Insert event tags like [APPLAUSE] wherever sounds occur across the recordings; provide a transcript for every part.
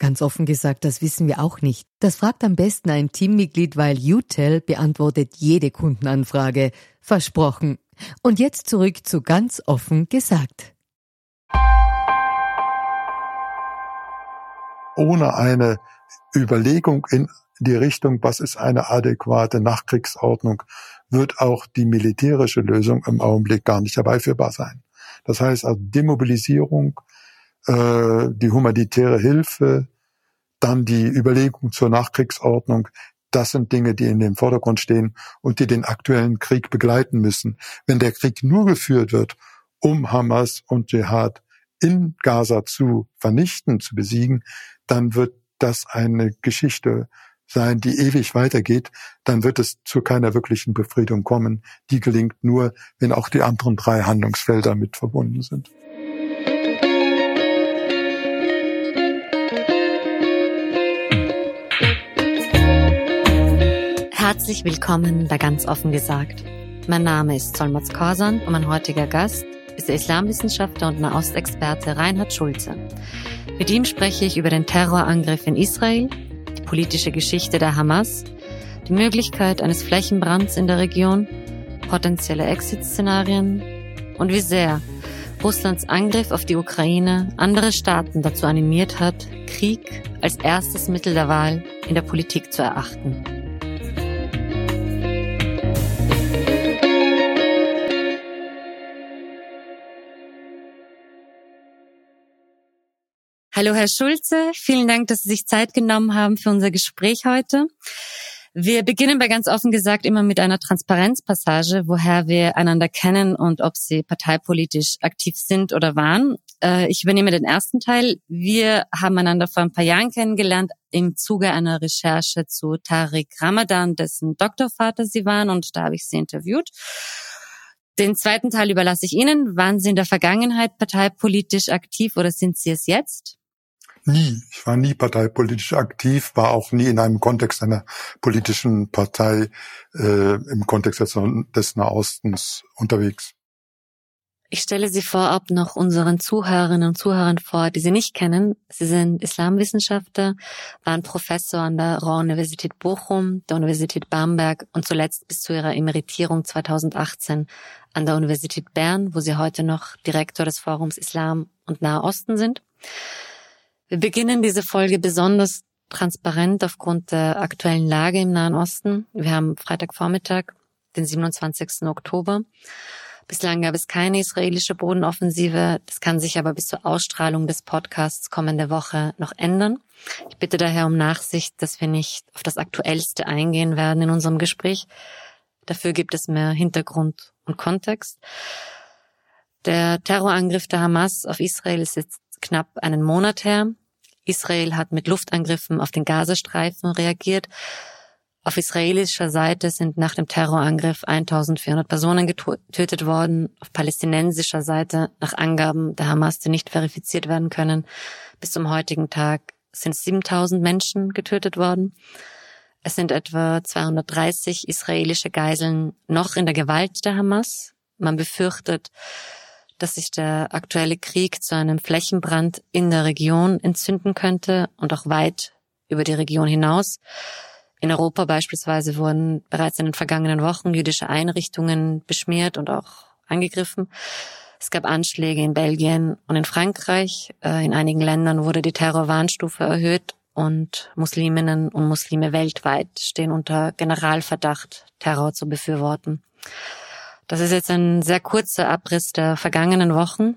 Ganz offen gesagt, das wissen wir auch nicht. Das fragt am besten ein Teammitglied, weil UTEL beantwortet jede Kundenanfrage. Versprochen. Und jetzt zurück zu ganz offen gesagt. Ohne eine Überlegung in die Richtung, was ist eine adäquate Nachkriegsordnung, wird auch die militärische Lösung im Augenblick gar nicht herbeiführbar sein. Das heißt also Demobilisierung, äh, die humanitäre Hilfe, dann die Überlegung zur Nachkriegsordnung, das sind Dinge, die in dem Vordergrund stehen und die den aktuellen Krieg begleiten müssen. Wenn der Krieg nur geführt wird, um Hamas und Dschihad in Gaza zu vernichten, zu besiegen, dann wird das eine Geschichte sein, die ewig weitergeht, dann wird es zu keiner wirklichen Befriedung kommen. Die gelingt nur, wenn auch die anderen drei Handlungsfelder mit verbunden sind. Herzlich willkommen bei Ganz offen gesagt. Mein Name ist Solmaz Korsan und mein heutiger Gast ist der Islamwissenschaftler und Nahostexperte Reinhard Schulze. Mit ihm spreche ich über den Terrorangriff in Israel, die politische Geschichte der Hamas, die Möglichkeit eines Flächenbrands in der Region, potenzielle Exit-Szenarien und wie sehr Russlands Angriff auf die Ukraine andere Staaten dazu animiert hat, Krieg als erstes Mittel der Wahl in der Politik zu erachten. Hallo, Herr Schulze. Vielen Dank, dass Sie sich Zeit genommen haben für unser Gespräch heute. Wir beginnen bei ganz offen gesagt immer mit einer Transparenzpassage, woher wir einander kennen und ob Sie parteipolitisch aktiv sind oder waren. Äh, ich übernehme den ersten Teil. Wir haben einander vor ein paar Jahren kennengelernt im Zuge einer Recherche zu Tariq Ramadan, dessen Doktorvater Sie waren und da habe ich Sie interviewt. Den zweiten Teil überlasse ich Ihnen. Waren Sie in der Vergangenheit parteipolitisch aktiv oder sind Sie es jetzt? Nie. Ich war nie parteipolitisch aktiv, war auch nie in einem Kontext einer politischen Partei äh, im Kontext des, des Nahostens unterwegs. Ich stelle Sie vorab noch unseren Zuhörerinnen und Zuhörern vor, die Sie nicht kennen. Sie sind Islamwissenschaftler, waren Professor an der Ruhr-Universität Bochum, der Universität Bamberg und zuletzt bis zu Ihrer Emeritierung 2018 an der Universität Bern, wo Sie heute noch Direktor des Forums Islam und Nahe Osten sind. Wir beginnen diese Folge besonders transparent aufgrund der aktuellen Lage im Nahen Osten. Wir haben Freitagvormittag, den 27. Oktober. Bislang gab es keine israelische Bodenoffensive. Das kann sich aber bis zur Ausstrahlung des Podcasts kommende Woche noch ändern. Ich bitte daher um Nachsicht, dass wir nicht auf das Aktuellste eingehen werden in unserem Gespräch. Dafür gibt es mehr Hintergrund und Kontext. Der Terrorangriff der Hamas auf Israel ist jetzt knapp einen Monat her. Israel hat mit Luftangriffen auf den Gazastreifen reagiert. Auf israelischer Seite sind nach dem Terrorangriff 1400 Personen getötet worden. Auf palästinensischer Seite, nach Angaben der Hamas, die nicht verifiziert werden können, bis zum heutigen Tag sind 7000 Menschen getötet worden. Es sind etwa 230 israelische Geiseln noch in der Gewalt der Hamas. Man befürchtet, dass sich der aktuelle Krieg zu einem Flächenbrand in der Region entzünden könnte und auch weit über die Region hinaus. In Europa beispielsweise wurden bereits in den vergangenen Wochen jüdische Einrichtungen beschmiert und auch angegriffen. Es gab Anschläge in Belgien und in Frankreich. Äh, in einigen Ländern wurde die Terrorwarnstufe erhöht und Musliminnen und Muslime weltweit stehen unter Generalverdacht, Terror zu befürworten. Das ist jetzt ein sehr kurzer Abriss der vergangenen Wochen.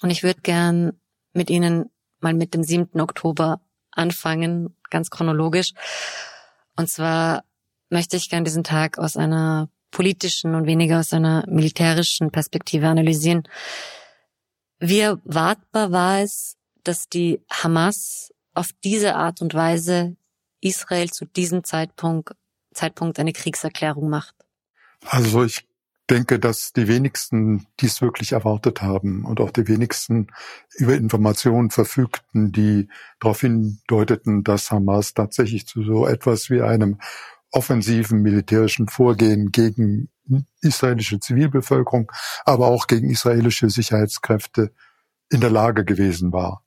Und ich würde gern mit Ihnen mal mit dem 7. Oktober anfangen, ganz chronologisch. Und zwar möchte ich gerne diesen Tag aus einer politischen und weniger aus einer militärischen Perspektive analysieren. Wie erwartbar war es, dass die Hamas auf diese Art und Weise Israel zu diesem Zeitpunkt, Zeitpunkt eine Kriegserklärung macht? Also ich denke, dass die wenigsten dies wirklich erwartet haben und auch die wenigsten über Informationen verfügten, die darauf hindeuteten, dass Hamas tatsächlich zu so etwas wie einem offensiven militärischen Vorgehen gegen israelische Zivilbevölkerung, aber auch gegen israelische Sicherheitskräfte in der Lage gewesen war.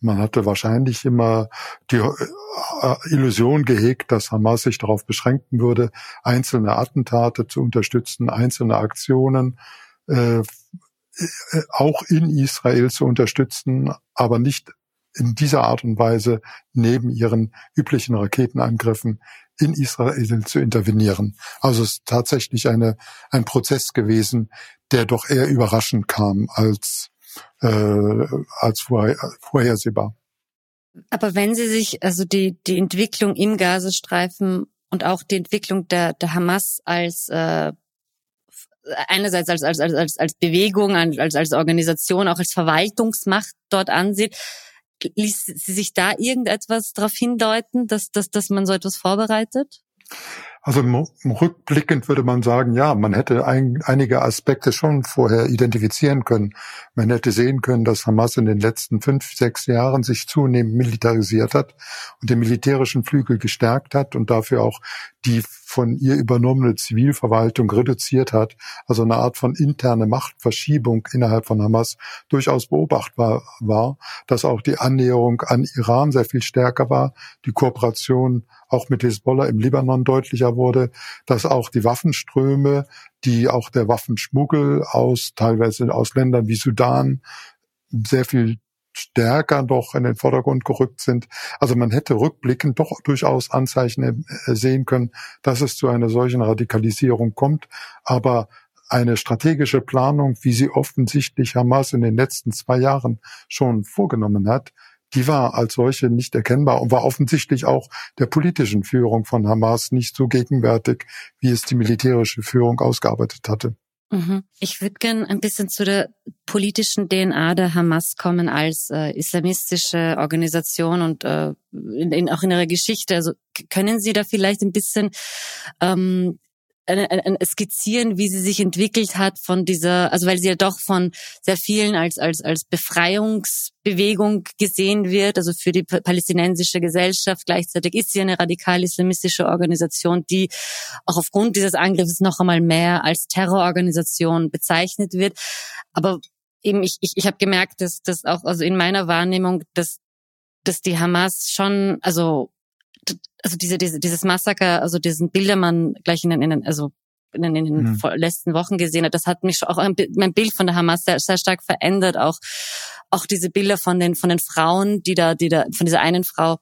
Man hatte wahrscheinlich immer die äh, Illusion gehegt, dass Hamas sich darauf beschränken würde, einzelne Attentate zu unterstützen, einzelne Aktionen äh, äh, auch in Israel zu unterstützen, aber nicht in dieser Art und Weise neben ihren üblichen Raketenangriffen in Israel zu intervenieren. Also es ist tatsächlich eine, ein Prozess gewesen, der doch eher überraschend kam als, äh, als vorher, vorhersehbar. Aber wenn Sie sich also die, die Entwicklung im Gazastreifen und auch die Entwicklung der, der Hamas als äh, einerseits als, als, als, als Bewegung, als, als Organisation, auch als Verwaltungsmacht dort ansieht, ließ sie sich da irgendetwas darauf hindeuten, dass, dass, dass man so etwas vorbereitet? Also rückblickend würde man sagen, ja, man hätte ein, einige Aspekte schon vorher identifizieren können. Man hätte sehen können, dass Hamas in den letzten fünf, sechs Jahren sich zunehmend militarisiert hat und den militärischen Flügel gestärkt hat und dafür auch die von ihr übernommene Zivilverwaltung reduziert hat, also eine Art von interne Machtverschiebung innerhalb von Hamas durchaus beobachtbar war, dass auch die Annäherung an Iran sehr viel stärker war, die Kooperation auch mit Hezbollah im Libanon deutlicher wurde, dass auch die Waffenströme, die auch der Waffenschmuggel aus teilweise aus Ländern wie Sudan sehr viel stärker doch in den Vordergrund gerückt sind. Also man hätte rückblickend doch durchaus Anzeichen äh, sehen können, dass es zu einer solchen Radikalisierung kommt. Aber eine strategische Planung, wie sie offensichtlich Hamas in den letzten zwei Jahren schon vorgenommen hat, die war als solche nicht erkennbar und war offensichtlich auch der politischen Führung von Hamas nicht so gegenwärtig, wie es die militärische Führung ausgearbeitet hatte. Mhm. Ich würde gern ein bisschen zu der politischen DNA der Hamas kommen als äh, islamistische Organisation und äh, in, in, auch in ihrer Geschichte. Also können Sie da vielleicht ein bisschen ähm, ein, ein skizzieren, wie sie sich entwickelt hat von dieser, also weil sie ja doch von sehr vielen als als als Befreiungsbewegung gesehen wird, also für die palästinensische Gesellschaft. Gleichzeitig ist sie eine radikal-islamistische Organisation, die auch aufgrund dieses Angriffs noch einmal mehr als Terrororganisation bezeichnet wird. Aber eben ich ich, ich habe gemerkt, dass das auch also in meiner Wahrnehmung, dass dass die Hamas schon also also diese, diese, dieses Massaker, also diesen Bilder man gleich in den, in den also in den, in den mhm. letzten Wochen gesehen hat, das hat mich auch ein, mein Bild von der Hamas sehr, sehr stark verändert. Auch, auch diese Bilder von den, von den Frauen, die da, die da, von dieser einen Frau,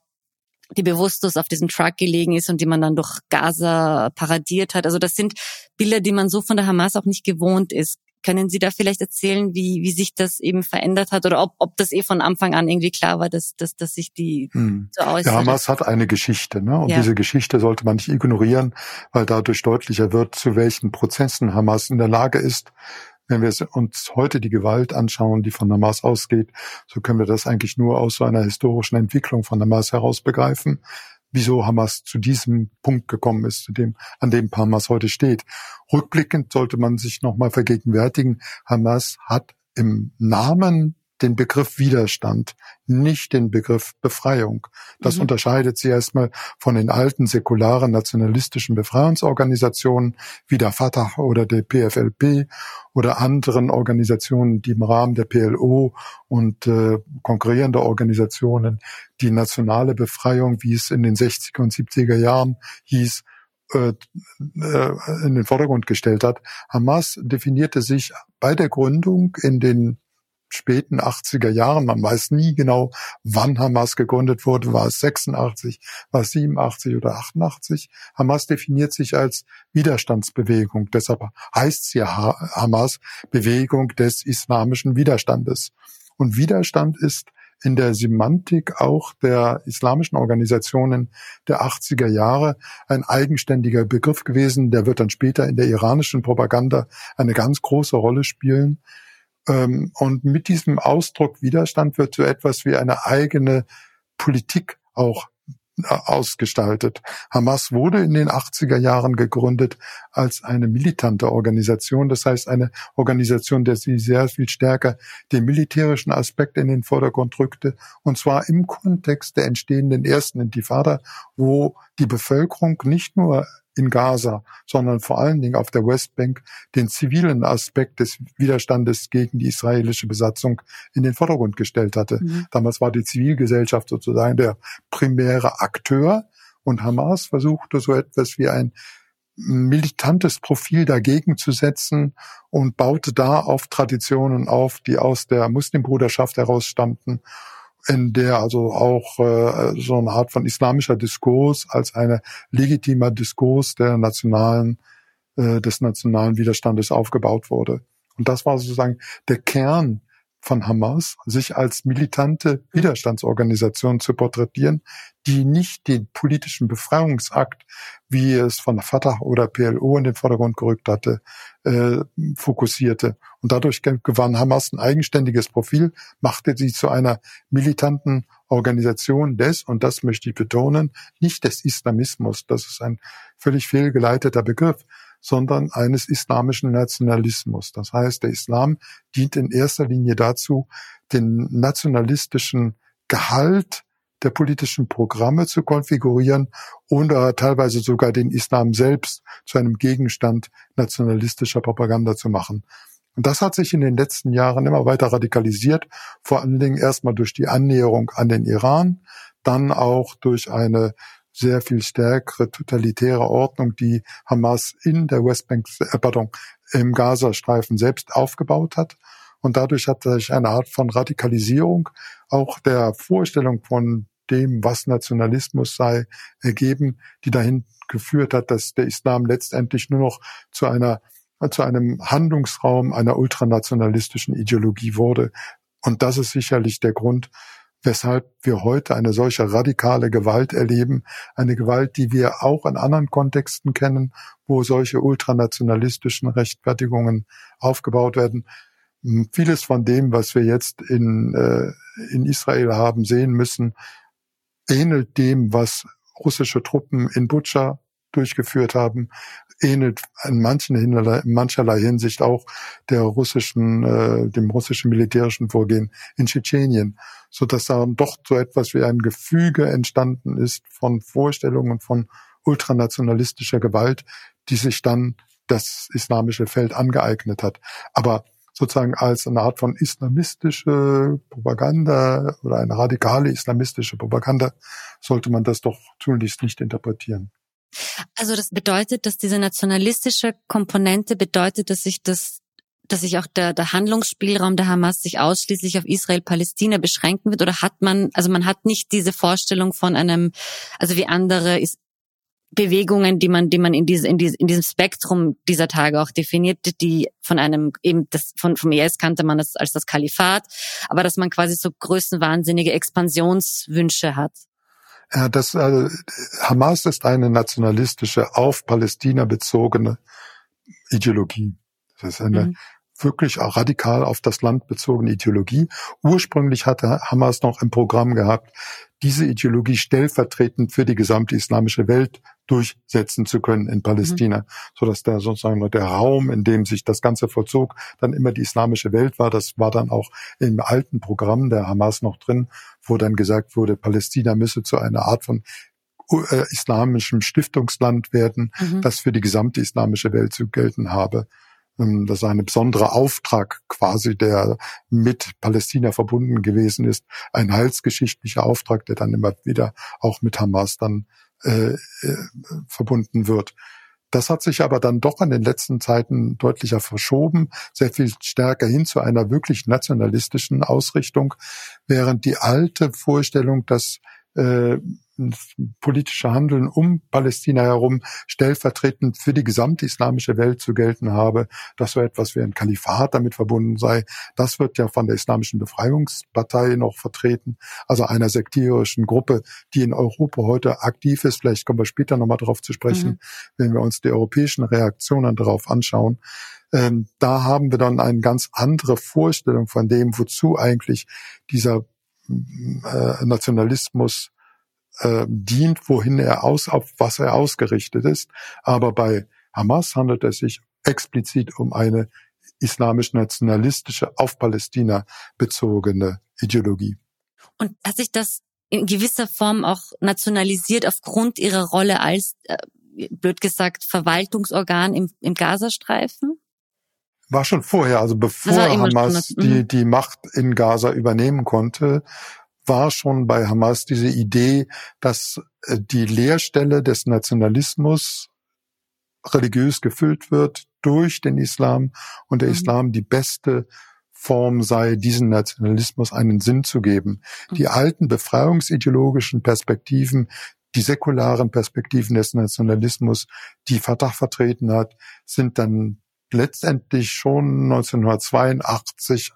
die bewusstlos auf diesem Truck gelegen ist und die man dann durch Gaza paradiert hat. Also das sind Bilder, die man so von der Hamas auch nicht gewohnt ist. Können Sie da vielleicht erzählen, wie, wie sich das eben verändert hat oder ob, ob das eh von Anfang an irgendwie klar war, dass, dass, dass sich die hm. so äußert? Ja, Hamas hat eine Geschichte, ne? Und ja. diese Geschichte sollte man nicht ignorieren, weil dadurch deutlicher wird, zu welchen Prozessen Hamas in der Lage ist. Wenn wir uns heute die Gewalt anschauen, die von Hamas ausgeht, so können wir das eigentlich nur aus so einer historischen Entwicklung von Hamas heraus begreifen wieso Hamas zu diesem Punkt gekommen ist, zu dem, an dem Hamas heute steht. Rückblickend sollte man sich nochmal vergegenwärtigen, Hamas hat im Namen den Begriff Widerstand, nicht den Begriff Befreiung. Das mhm. unterscheidet sie erstmal von den alten säkularen nationalistischen Befreiungsorganisationen wie der Fatah oder der PFLP oder anderen Organisationen, die im Rahmen der PLO und äh, konkurrierende Organisationen die nationale Befreiung, wie es in den 60er und 70er Jahren hieß, äh, äh, in den Vordergrund gestellt hat. Hamas definierte sich bei der Gründung in den späten 80er Jahren. Man weiß nie genau, wann Hamas gegründet wurde. War es 86, war es 87 oder 88? Hamas definiert sich als Widerstandsbewegung. Deshalb heißt sie Hamas Bewegung des islamischen Widerstandes. Und Widerstand ist in der Semantik auch der islamischen Organisationen der 80er Jahre ein eigenständiger Begriff gewesen. Der wird dann später in der iranischen Propaganda eine ganz große Rolle spielen. Ähm, und mit diesem Ausdruck Widerstand wird so etwas wie eine eigene Politik auch ausgestaltet. Hamas wurde in den 80er Jahren gegründet als eine militante Organisation, das heißt eine Organisation, der sie sehr viel stärker den militärischen Aspekt in den Vordergrund rückte, und zwar im Kontext der entstehenden ersten Intifada, wo die Bevölkerung nicht nur in Gaza, sondern vor allen Dingen auf der Westbank den zivilen Aspekt des Widerstandes gegen die israelische Besatzung in den Vordergrund gestellt hatte. Mhm. Damals war die Zivilgesellschaft sozusagen der primäre Akteur und Hamas versuchte so etwas wie ein militantes Profil dagegen zu setzen und baute da auf Traditionen auf, die aus der Muslimbruderschaft heraus stammten in der also auch äh, so eine Art von islamischer Diskurs als eine legitimer Diskurs der nationalen, äh, des nationalen Widerstandes aufgebaut wurde. Und das war sozusagen der Kern von Hamas, sich als militante Widerstandsorganisation zu porträtieren, die nicht den politischen Befreiungsakt, wie es von Fatah oder PLO in den Vordergrund gerückt hatte, äh, fokussierte. Und dadurch gewann Hamas ein eigenständiges Profil, machte sie zu einer militanten Organisation des, und das möchte ich betonen, nicht des Islamismus, das ist ein völlig fehlgeleiteter Begriff, sondern eines islamischen Nationalismus. Das heißt, der Islam dient in erster Linie dazu, den nationalistischen Gehalt der politischen Programme zu konfigurieren und teilweise sogar den Islam selbst zu einem Gegenstand nationalistischer Propaganda zu machen. Und das hat sich in den letzten Jahren immer weiter radikalisiert, vor allen Dingen erstmal durch die Annäherung an den Iran, dann auch durch eine sehr viel stärkere totalitäre Ordnung, die Hamas in der Westbank, äh, pardon, im Gazastreifen selbst aufgebaut hat. Und dadurch hat sich eine Art von Radikalisierung auch der Vorstellung von dem, was Nationalismus sei, ergeben, die dahin geführt hat, dass der Islam letztendlich nur noch zu einer zu einem Handlungsraum einer ultranationalistischen Ideologie wurde. Und das ist sicherlich der Grund, weshalb wir heute eine solche radikale Gewalt erleben, eine Gewalt, die wir auch in anderen Kontexten kennen, wo solche ultranationalistischen Rechtfertigungen aufgebaut werden. Hm, vieles von dem, was wir jetzt in, äh, in Israel haben sehen müssen, ähnelt dem, was russische Truppen in Butscha durchgeführt haben, ähnelt in manchen in mancherlei Hinsicht auch der russischen, äh, dem russischen militärischen Vorgehen in Tschetschenien, so dass da doch so etwas wie ein Gefüge entstanden ist von Vorstellungen von ultranationalistischer Gewalt, die sich dann das islamische Feld angeeignet hat. Aber sozusagen als eine Art von islamistische Propaganda oder eine radikale islamistische Propaganda sollte man das doch tunlichst nicht interpretieren. Also das bedeutet, dass diese nationalistische Komponente bedeutet, dass sich das dass sich auch der, der Handlungsspielraum der Hamas sich ausschließlich auf Israel-Palästina beschränken wird? Oder hat man, also man hat nicht diese Vorstellung von einem, also wie andere ist, Bewegungen, die man, die man in, diese, in, diese, in diesem Spektrum dieser Tage auch definiert, die von einem eben das von vom IS kannte man das als das Kalifat, aber dass man quasi so größenwahnsinnige Expansionswünsche hat. Ja, das also, Hamas ist eine nationalistische, auf Palästina bezogene Ideologie. Das ist eine mhm. wirklich auch radikal auf das Land bezogene Ideologie. Ursprünglich hatte Hamas noch im Programm gehabt, diese Ideologie stellvertretend für die gesamte islamische Welt durchsetzen zu können in Palästina, mhm. so dass da sozusagen der Raum, in dem sich das Ganze vollzog, dann immer die islamische Welt war. Das war dann auch im alten Programm der Hamas noch drin, wo dann gesagt wurde, Palästina müsse zu einer Art von äh, islamischem Stiftungsland werden, mhm. das für die gesamte islamische Welt zu gelten habe. Ähm, das ist ein besonderer Auftrag quasi, der mit Palästina verbunden gewesen ist. Ein heilsgeschichtlicher Auftrag, der dann immer wieder auch mit Hamas dann äh, äh, verbunden wird. Das hat sich aber dann doch in den letzten Zeiten deutlicher verschoben, sehr viel stärker hin zu einer wirklich nationalistischen Ausrichtung, während die alte Vorstellung, dass äh, politische Handeln um Palästina herum stellvertretend für die gesamte islamische Welt zu gelten habe, dass so etwas wie ein Kalifat damit verbunden sei. Das wird ja von der Islamischen Befreiungspartei noch vertreten, also einer sektierischen Gruppe, die in Europa heute aktiv ist. Vielleicht kommen wir später nochmal darauf zu sprechen, mhm. wenn wir uns die europäischen Reaktionen darauf anschauen. Ähm, da haben wir dann eine ganz andere Vorstellung von dem, wozu eigentlich dieser äh, Nationalismus äh, dient, wohin er aus, auf was er ausgerichtet ist. Aber bei Hamas handelt es sich explizit um eine islamisch-nationalistische, auf Palästina bezogene Ideologie. Und hat sich das in gewisser Form auch nationalisiert aufgrund ihrer Rolle als, äh, blöd gesagt, Verwaltungsorgan im, im Gazastreifen? War schon vorher, also bevor Hamas die, mhm. die Macht in Gaza übernehmen konnte, war schon bei Hamas diese Idee, dass äh, die Leerstelle des Nationalismus religiös gefüllt wird durch den Islam und der mhm. Islam die beste Form sei, diesen Nationalismus einen Sinn zu geben. Mhm. Die alten befreiungsideologischen Perspektiven, die säkularen Perspektiven des Nationalismus, die Fatah vertreten hat, sind dann letztendlich schon 1982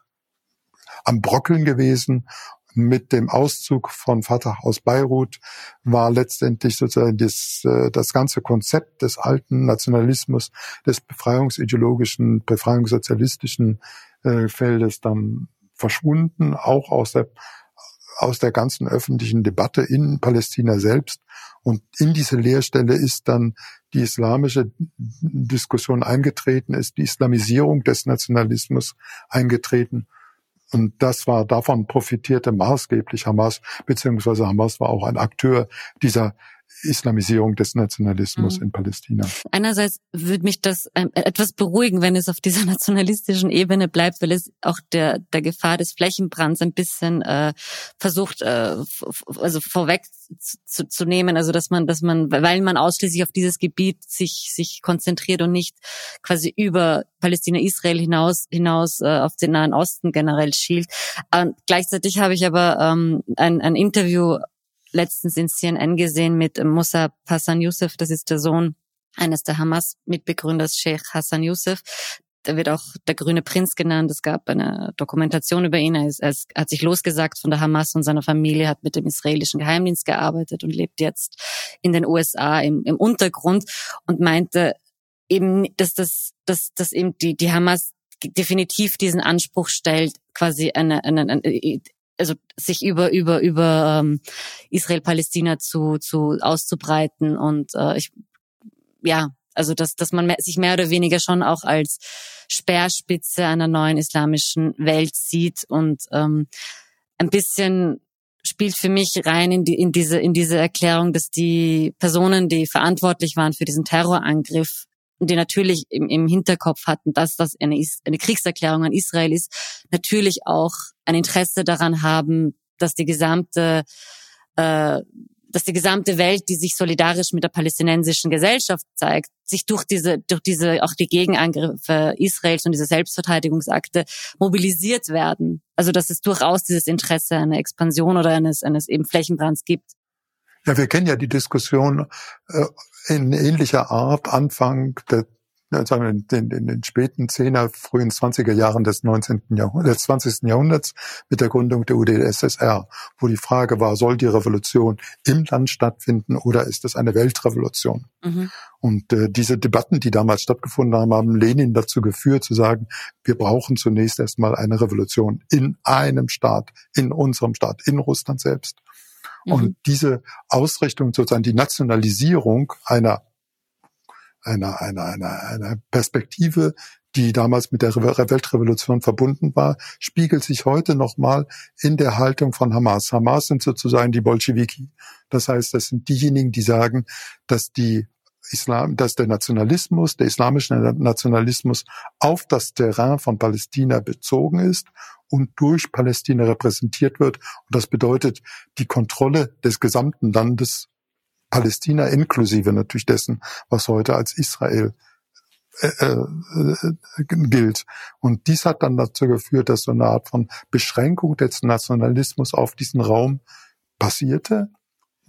am Brockeln gewesen. Mit dem Auszug von Fatah aus Beirut war letztendlich sozusagen das, äh, das ganze Konzept des alten Nationalismus, des befreiungsideologischen, befreiungssozialistischen äh, Feldes dann verschwunden, auch aus der aus der ganzen öffentlichen Debatte in Palästina selbst. Und in diese Leerstelle ist dann die islamische Diskussion eingetreten, ist die Islamisierung des Nationalismus eingetreten. Und das war, davon profitierte maßgeblich Hamas, beziehungsweise Hamas war auch ein Akteur dieser Islamisierung des Nationalismus mhm. in Palästina. Einerseits würde mich das ähm, etwas beruhigen, wenn es auf dieser [LAUGHS] nationalistischen Ebene bleibt, weil es auch der, der Gefahr des Flächenbrands ein bisschen äh, versucht, äh, also vorweg zu, zu nehmen, also dass man, dass man, weil man ausschließlich auf dieses Gebiet sich sich konzentriert und nicht quasi über Palästina, Israel hinaus hinaus äh, auf den Nahen Osten generell schielt. Äh, gleichzeitig habe ich aber ähm, ein, ein Interview letztens in CNN gesehen mit Musa Hassan Youssef, das ist der Sohn eines der Hamas-Mitbegründers, Sheikh Hassan Youssef. Der wird auch der grüne Prinz genannt. Es gab eine Dokumentation über ihn. Er, ist, er hat sich losgesagt von der Hamas und seiner Familie, hat mit dem israelischen Geheimdienst gearbeitet und lebt jetzt in den USA im, im Untergrund und meinte eben, dass das, dass, dass eben die, die Hamas definitiv diesen Anspruch stellt, quasi eine, eine, eine also sich über über über ähm, Israel Palästina zu zu auszubreiten und äh, ich ja also dass dass man sich mehr oder weniger schon auch als Speerspitze einer neuen islamischen Welt sieht und ähm, ein bisschen spielt für mich rein in, die, in diese in diese Erklärung, dass die Personen, die verantwortlich waren für diesen Terrorangriff, und die natürlich im, im Hinterkopf hatten, dass das eine, eine Kriegserklärung an Israel ist, natürlich auch ein Interesse daran haben, dass die gesamte äh, dass die gesamte Welt, die sich solidarisch mit der palästinensischen Gesellschaft zeigt, sich durch diese, durch diese, auch die Gegenangriffe Israels und diese Selbstverteidigungsakte mobilisiert werden. Also, dass es durchaus dieses Interesse einer Expansion oder eines, eines eben Flächenbrands gibt. Ja, wir kennen ja die Diskussion äh, in ähnlicher Art Anfang der sagen wir, in den, in den späten 10er, frühen 20er Jahren des 19. Jahrhunderts, des 20. Jahrhunderts mit der Gründung der UdSSR, wo die Frage war, soll die Revolution im Land stattfinden oder ist es eine Weltrevolution? Mhm. Und äh, diese Debatten, die damals stattgefunden haben, haben Lenin dazu geführt, zu sagen, wir brauchen zunächst erstmal eine Revolution in einem Staat, in unserem Staat, in Russland selbst. Mhm. Und diese Ausrichtung, sozusagen die Nationalisierung einer, einer, einer, einer, einer Perspektive, die damals mit der Weltrevolution verbunden war, spiegelt sich heute nochmal in der Haltung von Hamas. Hamas sind sozusagen die Bolschewiki. Das heißt, das sind diejenigen, die sagen, dass die Islam, dass der Nationalismus, der islamische Nationalismus auf das Terrain von Palästina bezogen ist und durch Palästina repräsentiert wird. Und das bedeutet die Kontrolle des gesamten Landes Palästina inklusive natürlich dessen, was heute als Israel äh, äh, gilt. Und dies hat dann dazu geführt, dass so eine Art von Beschränkung des Nationalismus auf diesen Raum passierte.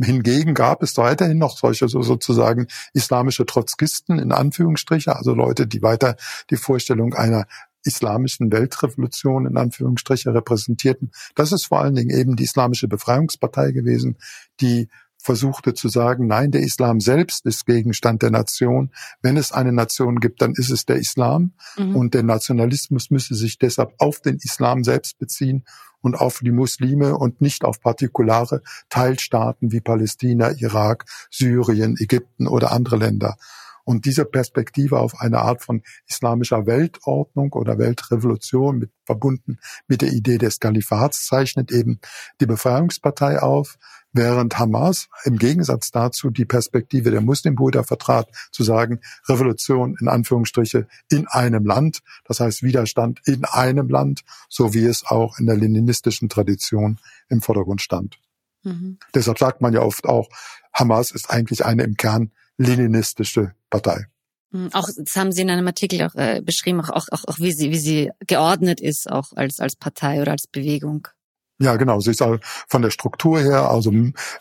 Hingegen gab es weiterhin noch solche so sozusagen islamische Trotzkisten in Anführungsstriche, also Leute, die weiter die Vorstellung einer islamischen Weltrevolution in Anführungsstriche repräsentierten. Das ist vor allen Dingen eben die Islamische Befreiungspartei gewesen, die versuchte zu sagen, nein, der Islam selbst ist Gegenstand der Nation. Wenn es eine Nation gibt, dann ist es der Islam. Mhm. Und der Nationalismus müsse sich deshalb auf den Islam selbst beziehen und auf die Muslime und nicht auf partikulare Teilstaaten wie Palästina, Irak, Syrien, Ägypten oder andere Länder. Und diese Perspektive auf eine Art von islamischer Weltordnung oder Weltrevolution mit, verbunden mit der Idee des Kalifats zeichnet eben die Befreiungspartei auf, während Hamas im Gegensatz dazu die Perspektive der Muslimbrüder vertrat, zu sagen, Revolution in Anführungsstriche in einem Land, das heißt Widerstand in einem Land, so wie es auch in der leninistischen Tradition im Vordergrund stand. Mhm. Deshalb sagt man ja oft auch, Hamas ist eigentlich eine im Kern leninistische Partei. Mhm. Auch das haben Sie in einem Artikel auch äh, beschrieben, auch, auch, auch wie sie wie sie geordnet ist, auch als als Partei oder als Bewegung. Ja, genau. Sie ist von der Struktur her, also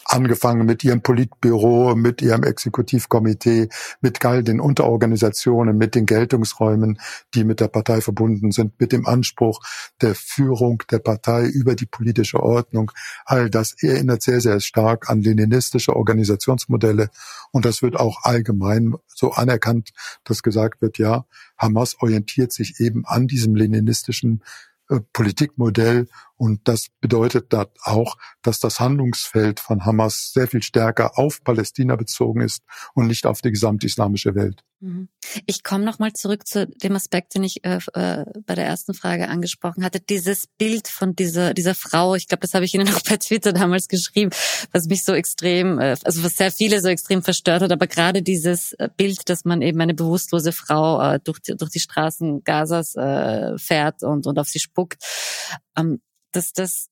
angefangen mit ihrem Politbüro, mit ihrem Exekutivkomitee, mit all den Unterorganisationen, mit den Geltungsräumen, die mit der Partei verbunden sind, mit dem Anspruch der Führung der Partei über die politische Ordnung. All das erinnert sehr, sehr stark an leninistische Organisationsmodelle. Und das wird auch allgemein so anerkannt, dass gesagt wird, ja, Hamas orientiert sich eben an diesem leninistischen äh, Politikmodell und das bedeutet da auch, dass das Handlungsfeld von Hamas sehr viel stärker auf Palästina bezogen ist und nicht auf die gesamte islamische Welt. Mhm. Ich komme nochmal zurück zu dem Aspekt, den ich äh, äh, bei der ersten Frage angesprochen hatte. Dieses Bild von dieser, dieser Frau, ich glaube, das habe ich Ihnen [LAUGHS] auch bei Twitter damals geschrieben, was mich so extrem, äh, also was sehr viele so extrem verstört hat, aber gerade dieses äh, Bild, dass man eben eine bewusstlose Frau äh, durch, die, durch die Straßen Gazas äh, fährt und, und auf sie spuckt. Ähm, das, das,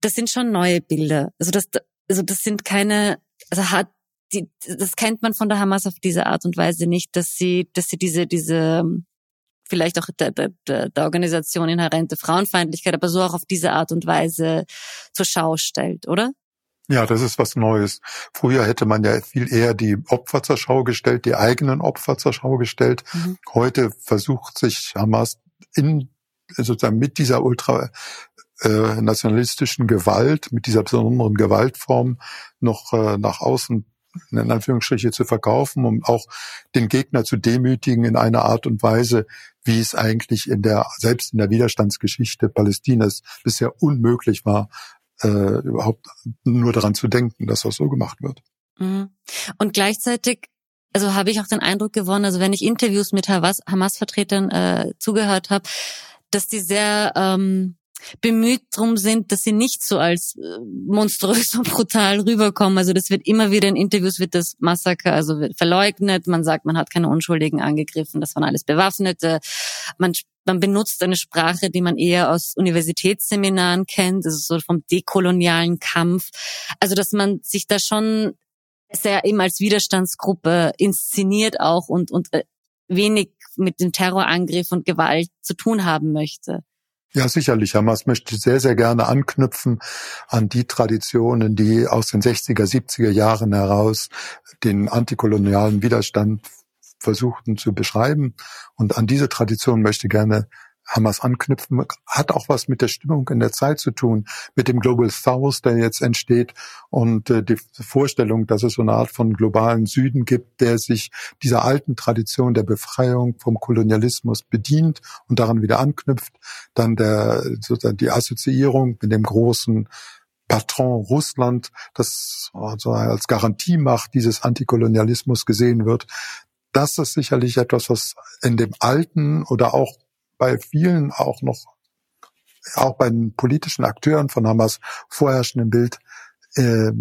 das sind schon neue Bilder. Also das, also das sind keine, also hat die, das kennt man von der Hamas auf diese Art und Weise nicht, dass sie, dass sie diese, diese, vielleicht auch der, der, der Organisation inhärente Frauenfeindlichkeit, aber so auch auf diese Art und Weise zur Schau stellt, oder? Ja, das ist was Neues. Früher hätte man ja viel eher die Opfer zur Schau gestellt, die eigenen Opfer zur Schau gestellt. Mhm. Heute versucht sich Hamas in sozusagen mit dieser ultra äh, nationalistischen Gewalt, mit dieser besonderen Gewaltform noch äh, nach außen in Anführungsstriche zu verkaufen, um auch den Gegner zu demütigen in einer Art und Weise, wie es eigentlich in der, selbst in der Widerstandsgeschichte Palästinas bisher unmöglich war, äh, überhaupt nur daran zu denken, dass das so gemacht wird. Mhm. Und gleichzeitig also habe ich auch den Eindruck gewonnen, also wenn ich Interviews mit Hamas-Vertretern äh, zugehört habe, dass die sehr ähm, bemüht drum sind, dass sie nicht so als äh, monströs [LAUGHS] und brutal rüberkommen. Also das wird immer wieder in Interviews wird das Massaker also wird verleugnet. Man sagt, man hat keine Unschuldigen angegriffen, das waren alles Bewaffnete. Man man benutzt eine Sprache, die man eher aus Universitätsseminaren kennt, also so vom dekolonialen Kampf. Also dass man sich da schon sehr eben als Widerstandsgruppe inszeniert auch und und äh, wenig mit dem Terrorangriff und Gewalt zu tun haben möchte. Ja, sicherlich. Hamas möchte sehr, sehr gerne anknüpfen an die Traditionen, die aus den 60er, 70er Jahren heraus den antikolonialen Widerstand versuchten zu beschreiben. Und an diese Tradition möchte gerne Hamas anknüpfen, hat auch was mit der Stimmung in der Zeit zu tun, mit dem Global South, der jetzt entsteht und äh, die Vorstellung, dass es so eine Art von globalen Süden gibt, der sich dieser alten Tradition der Befreiung vom Kolonialismus bedient und daran wieder anknüpft. Dann der, sozusagen die Assoziierung mit dem großen Patron Russland, das also als Garantiemacht dieses Antikolonialismus gesehen wird. Das ist sicherlich etwas, was in dem alten oder auch bei vielen auch noch, auch bei den politischen Akteuren von Hamas vorherrschenden Bild äh,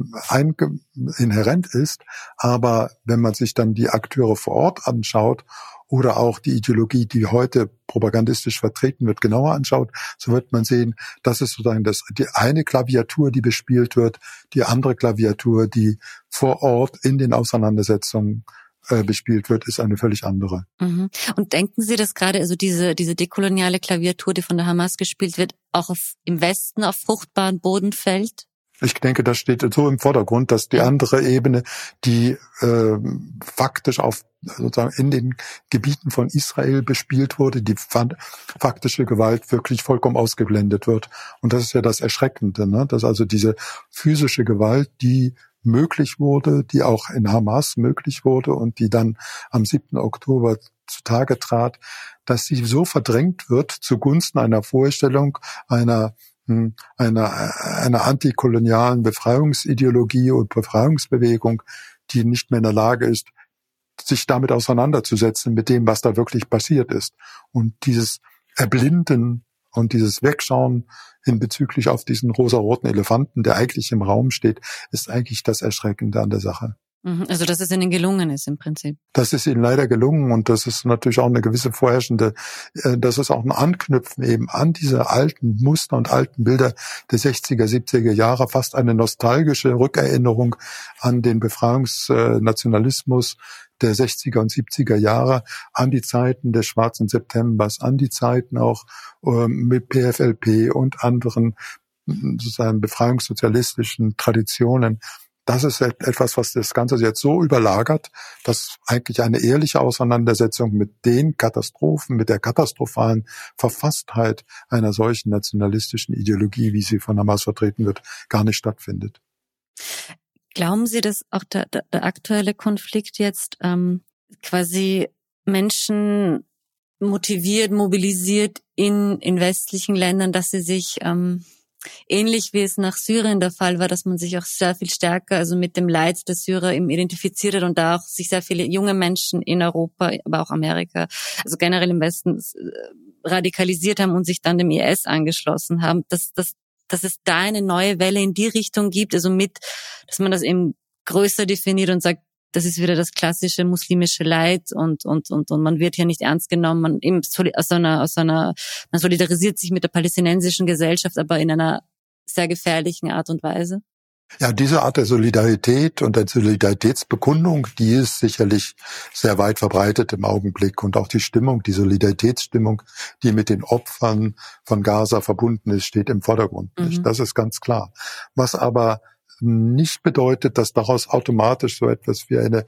inhärent ist. Aber wenn man sich dann die Akteure vor Ort anschaut oder auch die Ideologie, die heute propagandistisch vertreten wird, genauer anschaut, so wird man sehen, das ist sozusagen das, die eine Klaviatur, die bespielt wird, die andere Klaviatur, die vor Ort in den Auseinandersetzungen äh, bespielt wird, ist eine völlig andere. Mhm. Und denken Sie, dass gerade also diese, diese dekoloniale Klaviatur, die von der Hamas gespielt wird, auch auf, im Westen auf fruchtbaren Boden fällt? Ich denke, das steht so im Vordergrund, dass die andere Ebene, die äh, faktisch auf sozusagen in den Gebieten von Israel bespielt wurde, die faktische Gewalt wirklich vollkommen ausgeblendet wird. Und das ist ja das Erschreckende, ne? dass also diese physische Gewalt, die möglich wurde, die auch in Hamas möglich wurde und die dann am 7. Oktober zutage trat, dass sie so verdrängt wird zugunsten einer Vorstellung einer hm, einer, einer antikolonialen Befreiungsideologie und Befreiungsbewegung, die nicht mehr in der Lage ist, sich damit auseinanderzusetzen, mit dem, was da wirklich passiert ist. Und dieses Erblinden und dieses Wegschauen in bezüglich auf diesen rosaroten Elefanten, der eigentlich im Raum steht, ist eigentlich das Erschreckende an der Sache. Mhm. Also dass es ihnen gelungen ist im Prinzip. Das ist ihnen leider gelungen und das ist natürlich auch eine gewisse vorherrschende, äh, das ist auch ein Anknüpfen eben an diese alten Muster und alten Bilder der 60er, 70er Jahre, fast eine nostalgische Rückerinnerung an den Befreiungsnationalismus der 60er und 70er Jahre, an die Zeiten des Schwarzen Septembers, an die Zeiten auch ähm, mit PFLP und anderen sozusagen befreiungssozialistischen Traditionen das ist etwas, was das Ganze jetzt so überlagert, dass eigentlich eine ehrliche Auseinandersetzung mit den Katastrophen, mit der katastrophalen Verfasstheit einer solchen nationalistischen Ideologie, wie sie von Hamas vertreten wird, gar nicht stattfindet. Glauben Sie, dass auch der, der, der aktuelle Konflikt jetzt ähm, quasi Menschen motiviert, mobilisiert in, in westlichen Ländern, dass sie sich ähm, ähnlich wie es nach Syrien der Fall war, dass man sich auch sehr viel stärker, also mit dem Leid der Syrer eben identifiziert hat und da auch sich sehr viele junge Menschen in Europa, aber auch Amerika, also generell im Westen äh, radikalisiert haben und sich dann dem IS angeschlossen haben, dass, dass, dass es da eine neue Welle in die Richtung gibt, also mit, dass man das eben größer definiert und sagt, das ist wieder das klassische muslimische Leid und, und, und, und man wird hier nicht ernst genommen. Man, aus einer, aus einer, man solidarisiert sich mit der palästinensischen Gesellschaft, aber in einer sehr gefährlichen Art und Weise. Ja, diese Art der Solidarität und der Solidaritätsbekundung, die ist sicherlich sehr weit verbreitet im Augenblick und auch die Stimmung, die Solidaritätsstimmung, die mit den Opfern von Gaza verbunden ist, steht im Vordergrund. Mhm. Das ist ganz klar. Was aber nicht bedeutet, dass daraus automatisch so etwas wie eine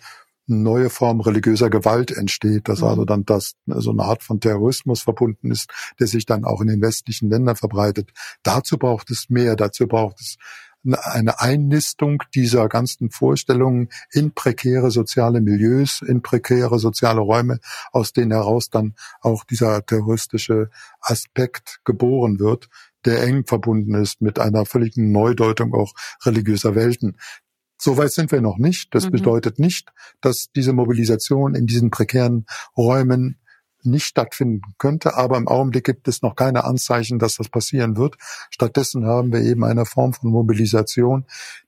neue Form religiöser Gewalt entsteht, dass also mhm. dann das so eine Art von Terrorismus verbunden ist, der sich dann auch in den westlichen Ländern verbreitet. Dazu braucht es mehr, dazu braucht es eine Einnistung dieser ganzen Vorstellungen in prekäre soziale Milieus, in prekäre soziale Räume, aus denen heraus dann auch dieser terroristische Aspekt geboren wird, der eng verbunden ist mit einer völligen Neudeutung auch religiöser Welten. Soweit sind wir noch nicht. Das mhm. bedeutet nicht, dass diese Mobilisation in diesen prekären Räumen nicht stattfinden könnte, aber im Augenblick gibt es noch keine Anzeichen, dass das passieren wird. Stattdessen haben wir eben eine Form von Mobilisation,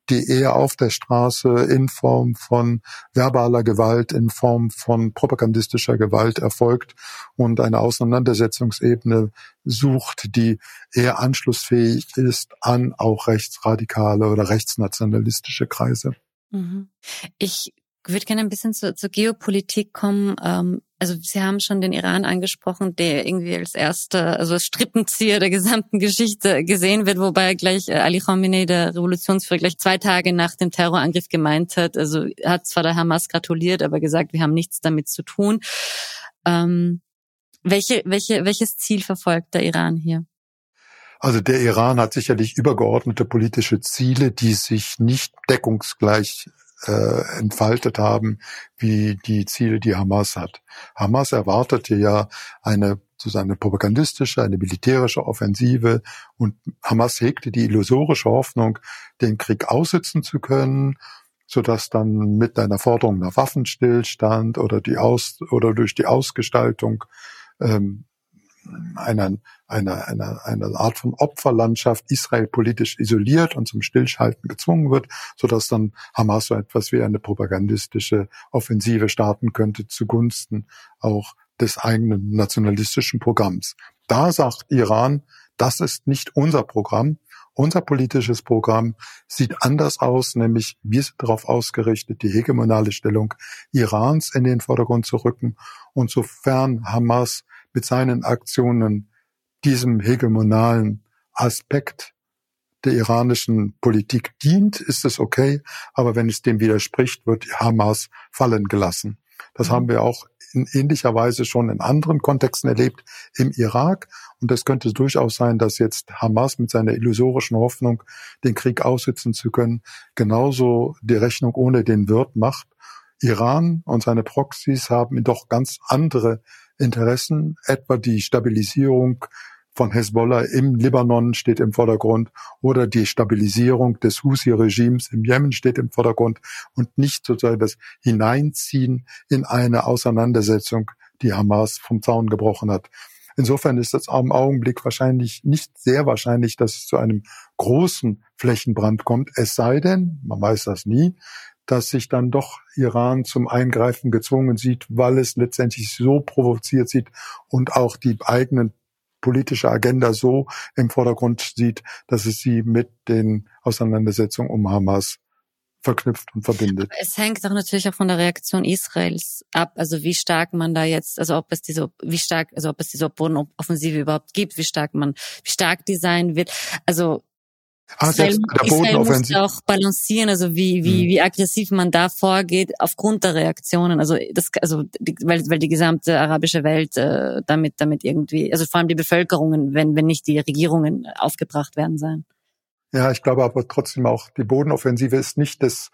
die eher auf der Straße in Form von verbaler Gewalt, in Form von propagandistischer Gewalt erfolgt und eine Auseinandersetzungsebene sucht, die eher anschlussfähig ist an auch rechtsradikale oder rechtsnationalistische Kreise. Mhm. Ich würde gerne ein bisschen zur, zur Geopolitik kommen. Ähm, also Sie haben schon den Iran angesprochen, der irgendwie als erster, also als Strippenzieher der gesamten Geschichte gesehen wird, wobei gleich äh, Ali Khamenei, der Revolutionsführer, gleich zwei Tage nach dem Terrorangriff gemeint hat, also hat zwar der Hamas gratuliert, aber gesagt, wir haben nichts damit zu tun. Ähm, welche, welche, welches Ziel verfolgt der Iran hier? Also der Iran hat sicherlich übergeordnete politische Ziele, die sich nicht deckungsgleich äh, entfaltet haben, wie die Ziele, die Hamas hat. Hamas erwartete ja eine sozusagen eine propagandistische, eine militärische Offensive und Hamas hegte die illusorische Hoffnung, den Krieg aussitzen zu können, so dass dann mit einer Forderung nach Waffenstillstand oder die Aus oder durch die Ausgestaltung ähm, einer, einer, einer, einer Art von Opferlandschaft Israel politisch isoliert und zum Stillschalten gezwungen wird, so dass dann Hamas so etwas wie eine propagandistische Offensive starten könnte zugunsten auch des eigenen nationalistischen Programms. Da sagt Iran, das ist nicht unser Programm. Unser politisches Programm sieht anders aus, nämlich wir sind darauf ausgerichtet, die hegemonale Stellung Irans in den Vordergrund zu rücken. Und sofern Hamas mit seinen Aktionen diesem hegemonalen Aspekt der iranischen Politik dient, ist es okay, aber wenn es dem widerspricht, wird Hamas fallen gelassen. Das mhm. haben wir auch in ähnlicher Weise schon in anderen Kontexten erlebt im Irak. Und es könnte durchaus sein, dass jetzt Hamas mit seiner illusorischen Hoffnung, den Krieg aussitzen zu können, genauso die Rechnung ohne den Wirt macht. Iran und seine Proxys haben doch ganz andere Interessen, etwa die Stabilisierung von Hezbollah im Libanon steht im Vordergrund oder die Stabilisierung des Husi-Regimes im Jemen steht im Vordergrund und nicht sozusagen das Hineinziehen in eine Auseinandersetzung, die Hamas vom Zaun gebrochen hat. Insofern ist es am Augenblick wahrscheinlich nicht sehr wahrscheinlich, dass es zu einem großen Flächenbrand kommt, es sei denn, man weiß das nie, dass sich dann doch Iran zum Eingreifen gezwungen sieht, weil es letztendlich so provoziert sieht und auch die eigenen politische Agenda so im Vordergrund sieht, dass es sie mit den Auseinandersetzungen um Hamas verknüpft und verbindet. Es hängt doch natürlich auch von der Reaktion Israels ab, also wie stark man da jetzt, also ob es diese, wie stark, also ob es diese Bodenoffensive überhaupt gibt, wie stark man, wie stark die sein wird. Also Ah, Israel, der Israel muss auch balancieren, also wie, wie, mhm. wie aggressiv man da vorgeht aufgrund der Reaktionen. Also das, also die, weil, weil die gesamte arabische Welt äh, damit, damit irgendwie, also vor allem die Bevölkerungen, wenn, wenn nicht die Regierungen aufgebracht werden sein. Ja, ich glaube aber trotzdem auch, die Bodenoffensive ist nicht das,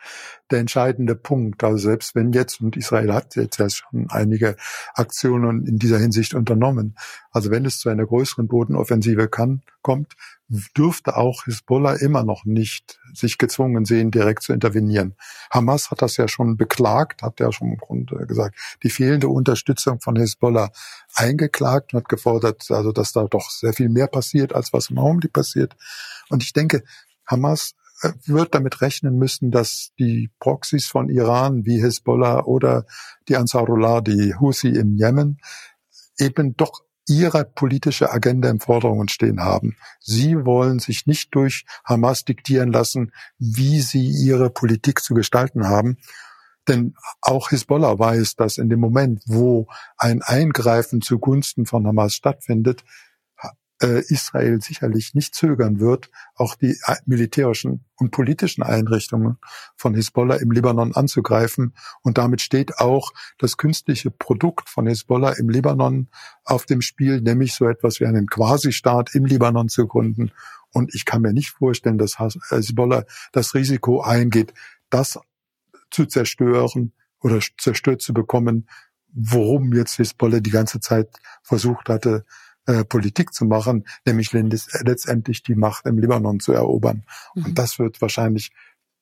der entscheidende Punkt. Also selbst wenn jetzt, und Israel hat jetzt ja schon einige Aktionen in dieser Hinsicht unternommen, also wenn es zu einer größeren Bodenoffensive kann, kommt, dürfte auch Hisbollah immer noch nicht sich gezwungen sehen, direkt zu intervenieren. Hamas hat das ja schon beklagt, hat ja schon im Grunde gesagt, die fehlende Unterstützung von Hisbollah eingeklagt und hat gefordert, also dass da doch sehr viel mehr passiert, als was im Augenblick passiert. Und ich denke, Hamas äh, wird damit rechnen müssen, dass die Proxys von Iran wie Hisbollah oder die Ansarullah, die Houthi im Jemen, eben doch ihre politische Agenda im Vordergrund stehen haben. Sie wollen sich nicht durch Hamas diktieren lassen, wie sie ihre Politik zu gestalten haben. Denn auch Hisbollah weiß, dass in dem Moment, wo ein Eingreifen zugunsten von Hamas stattfindet, Israel sicherlich nicht zögern wird, auch die äh, militärischen und politischen Einrichtungen von Hisbollah im Libanon anzugreifen. Und damit steht auch das künstliche Produkt von Hisbollah im Libanon auf dem Spiel, nämlich so etwas wie einen Quasi-Staat im Libanon zu gründen. Und ich kann mir nicht vorstellen, dass Hisbollah das Risiko eingeht, das zu zerstören oder zerstört zu bekommen, worum jetzt Hisbollah die ganze Zeit versucht hatte, äh, Politik zu machen, nämlich letztendlich die Macht im Libanon zu erobern. Mhm. Und das wird wahrscheinlich,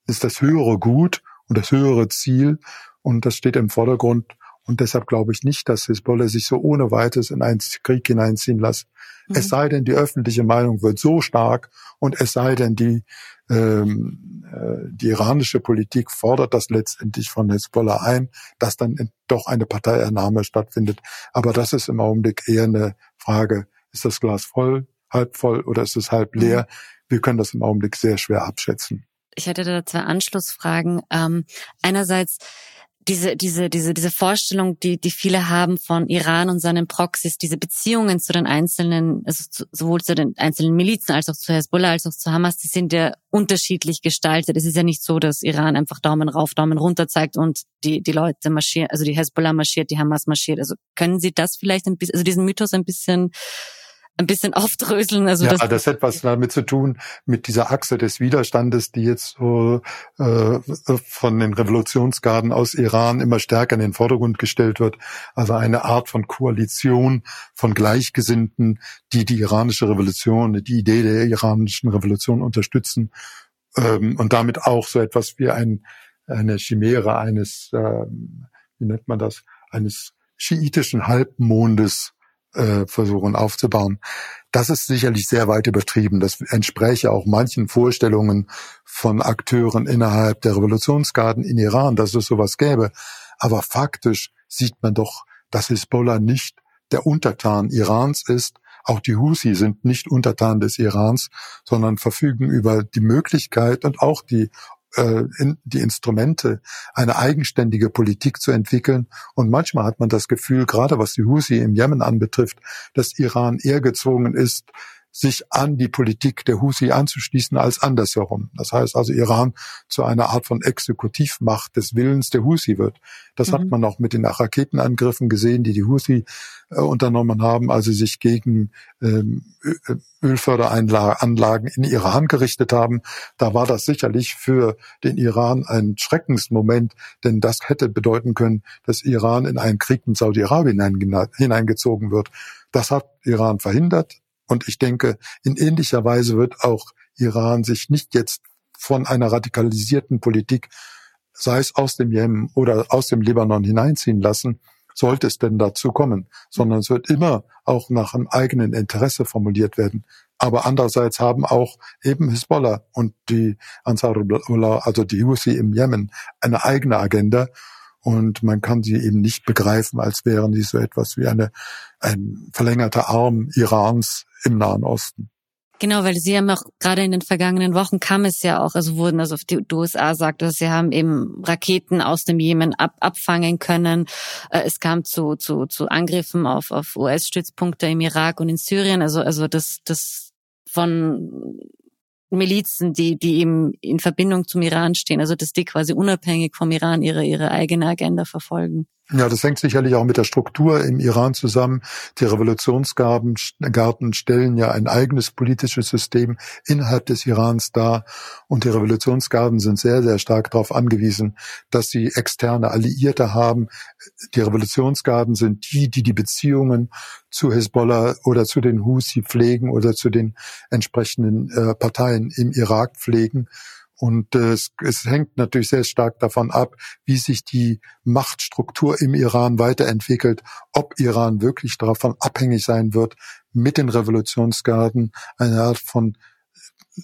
ist das höhere Gut und das höhere Ziel und das steht im Vordergrund. Und deshalb glaube ich nicht, dass Hezbollah sich so ohne weiteres in einen Krieg hineinziehen lässt. Mhm. Es sei denn, die öffentliche Meinung wird so stark und es sei denn, die, ähm, äh, die iranische Politik fordert das letztendlich von Hezbollah ein, dass dann doch eine Parteiernahme stattfindet. Aber das ist im Augenblick eher eine Frage, ist das Glas voll, halb voll oder ist es halb leer? Mhm. Wir können das im Augenblick sehr schwer abschätzen. Ich hätte da zwei Anschlussfragen. Ähm, einerseits diese, diese, diese, diese Vorstellung, die, die viele haben von Iran und seinen Proxys, diese Beziehungen zu den einzelnen, also zu, sowohl zu den einzelnen Milizen als auch zu Hezbollah als auch zu Hamas, die sind ja unterschiedlich gestaltet. Es ist ja nicht so, dass Iran einfach Daumen rauf, Daumen runter zeigt und die, die Leute marschieren, also die Hezbollah marschiert, die Hamas marschiert. Also können Sie das vielleicht ein bisschen, also diesen Mythos ein bisschen ein bisschen aufdröseln. Also ja, das, das hat was damit zu tun mit dieser Achse des Widerstandes, die jetzt so, äh, von den Revolutionsgarden aus Iran immer stärker in den Vordergrund gestellt wird. Also eine Art von Koalition von Gleichgesinnten, die die iranische Revolution, die Idee der iranischen Revolution unterstützen ähm, und damit auch so etwas wie ein, eine Chimäre eines, äh, wie nennt man das, eines schiitischen Halbmondes äh, versuchen aufzubauen. Das ist sicherlich sehr weit übertrieben. Das entspräche auch manchen Vorstellungen von Akteuren innerhalb der Revolutionsgarden in Iran, dass es sowas gäbe. Aber faktisch sieht man doch, dass Hisbollah nicht der Untertan Irans ist. Auch die Husi sind nicht Untertan des Irans, sondern verfügen über die Möglichkeit und auch die äh, in, die Instrumente, eine eigenständige Politik zu entwickeln. Und manchmal hat man das Gefühl, gerade was die Husi im Jemen anbetrifft, dass Iran eher gezwungen ist, sich an die Politik der Husi anzuschließen als andersherum. Das heißt also, Iran zu einer Art von Exekutivmacht des Willens der Husi wird. Das mhm. hat man auch mit den Raketenangriffen gesehen, die die Husi äh, unternommen haben, also sich gegen ähm, Ölförderanlagen in Iran gerichtet haben. Da war das sicherlich für den Iran ein Schreckensmoment, denn das hätte bedeuten können, dass Iran in einen Krieg mit Saudi-Arabien hineingezogen wird. Das hat Iran verhindert. Und ich denke, in ähnlicher Weise wird auch Iran sich nicht jetzt von einer radikalisierten Politik, sei es aus dem Jemen oder aus dem Libanon hineinziehen lassen, sollte es denn dazu kommen, sondern es wird immer auch nach einem eigenen Interesse formuliert werden. Aber andererseits haben auch eben Hisbollah und die Ansarullah, also die Houthi im Jemen, eine eigene Agenda. Und man kann sie eben nicht begreifen, als wären sie so etwas wie eine, ein verlängerter Arm Irans im Nahen Osten. Genau, weil Sie haben auch gerade in den vergangenen Wochen kam es ja auch, also wurden, also die USA sagt, dass sie haben eben Raketen aus dem Jemen ab, abfangen können. Äh, es kam zu, zu, zu Angriffen auf, auf US-Stützpunkte im Irak und in Syrien. Also, also das, das von Milizen, die, die eben in Verbindung zum Iran stehen, also dass die quasi unabhängig vom Iran ihre, ihre eigene Agenda verfolgen. Ja, das hängt sicherlich auch mit der Struktur im Iran zusammen. Die Revolutionsgarten stellen ja ein eigenes politisches System innerhalb des Irans dar. Und die Revolutionsgarden sind sehr, sehr stark darauf angewiesen, dass sie externe Alliierte haben. Die Revolutionsgarden sind die, die die Beziehungen zu Hezbollah oder zu den Husi pflegen oder zu den entsprechenden äh, Parteien im Irak pflegen. Und äh, es, es hängt natürlich sehr stark davon ab, wie sich die Machtstruktur im Iran weiterentwickelt, ob Iran wirklich davon abhängig sein wird, mit den Revolutionsgarden eine Art von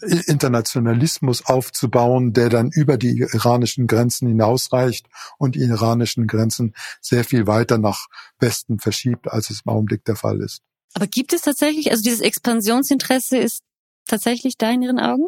Internationalismus aufzubauen, der dann über die iranischen Grenzen hinausreicht und die iranischen Grenzen sehr viel weiter nach Westen verschiebt, als es im Augenblick der Fall ist. Aber gibt es tatsächlich, also dieses Expansionsinteresse ist tatsächlich da in Ihren Augen?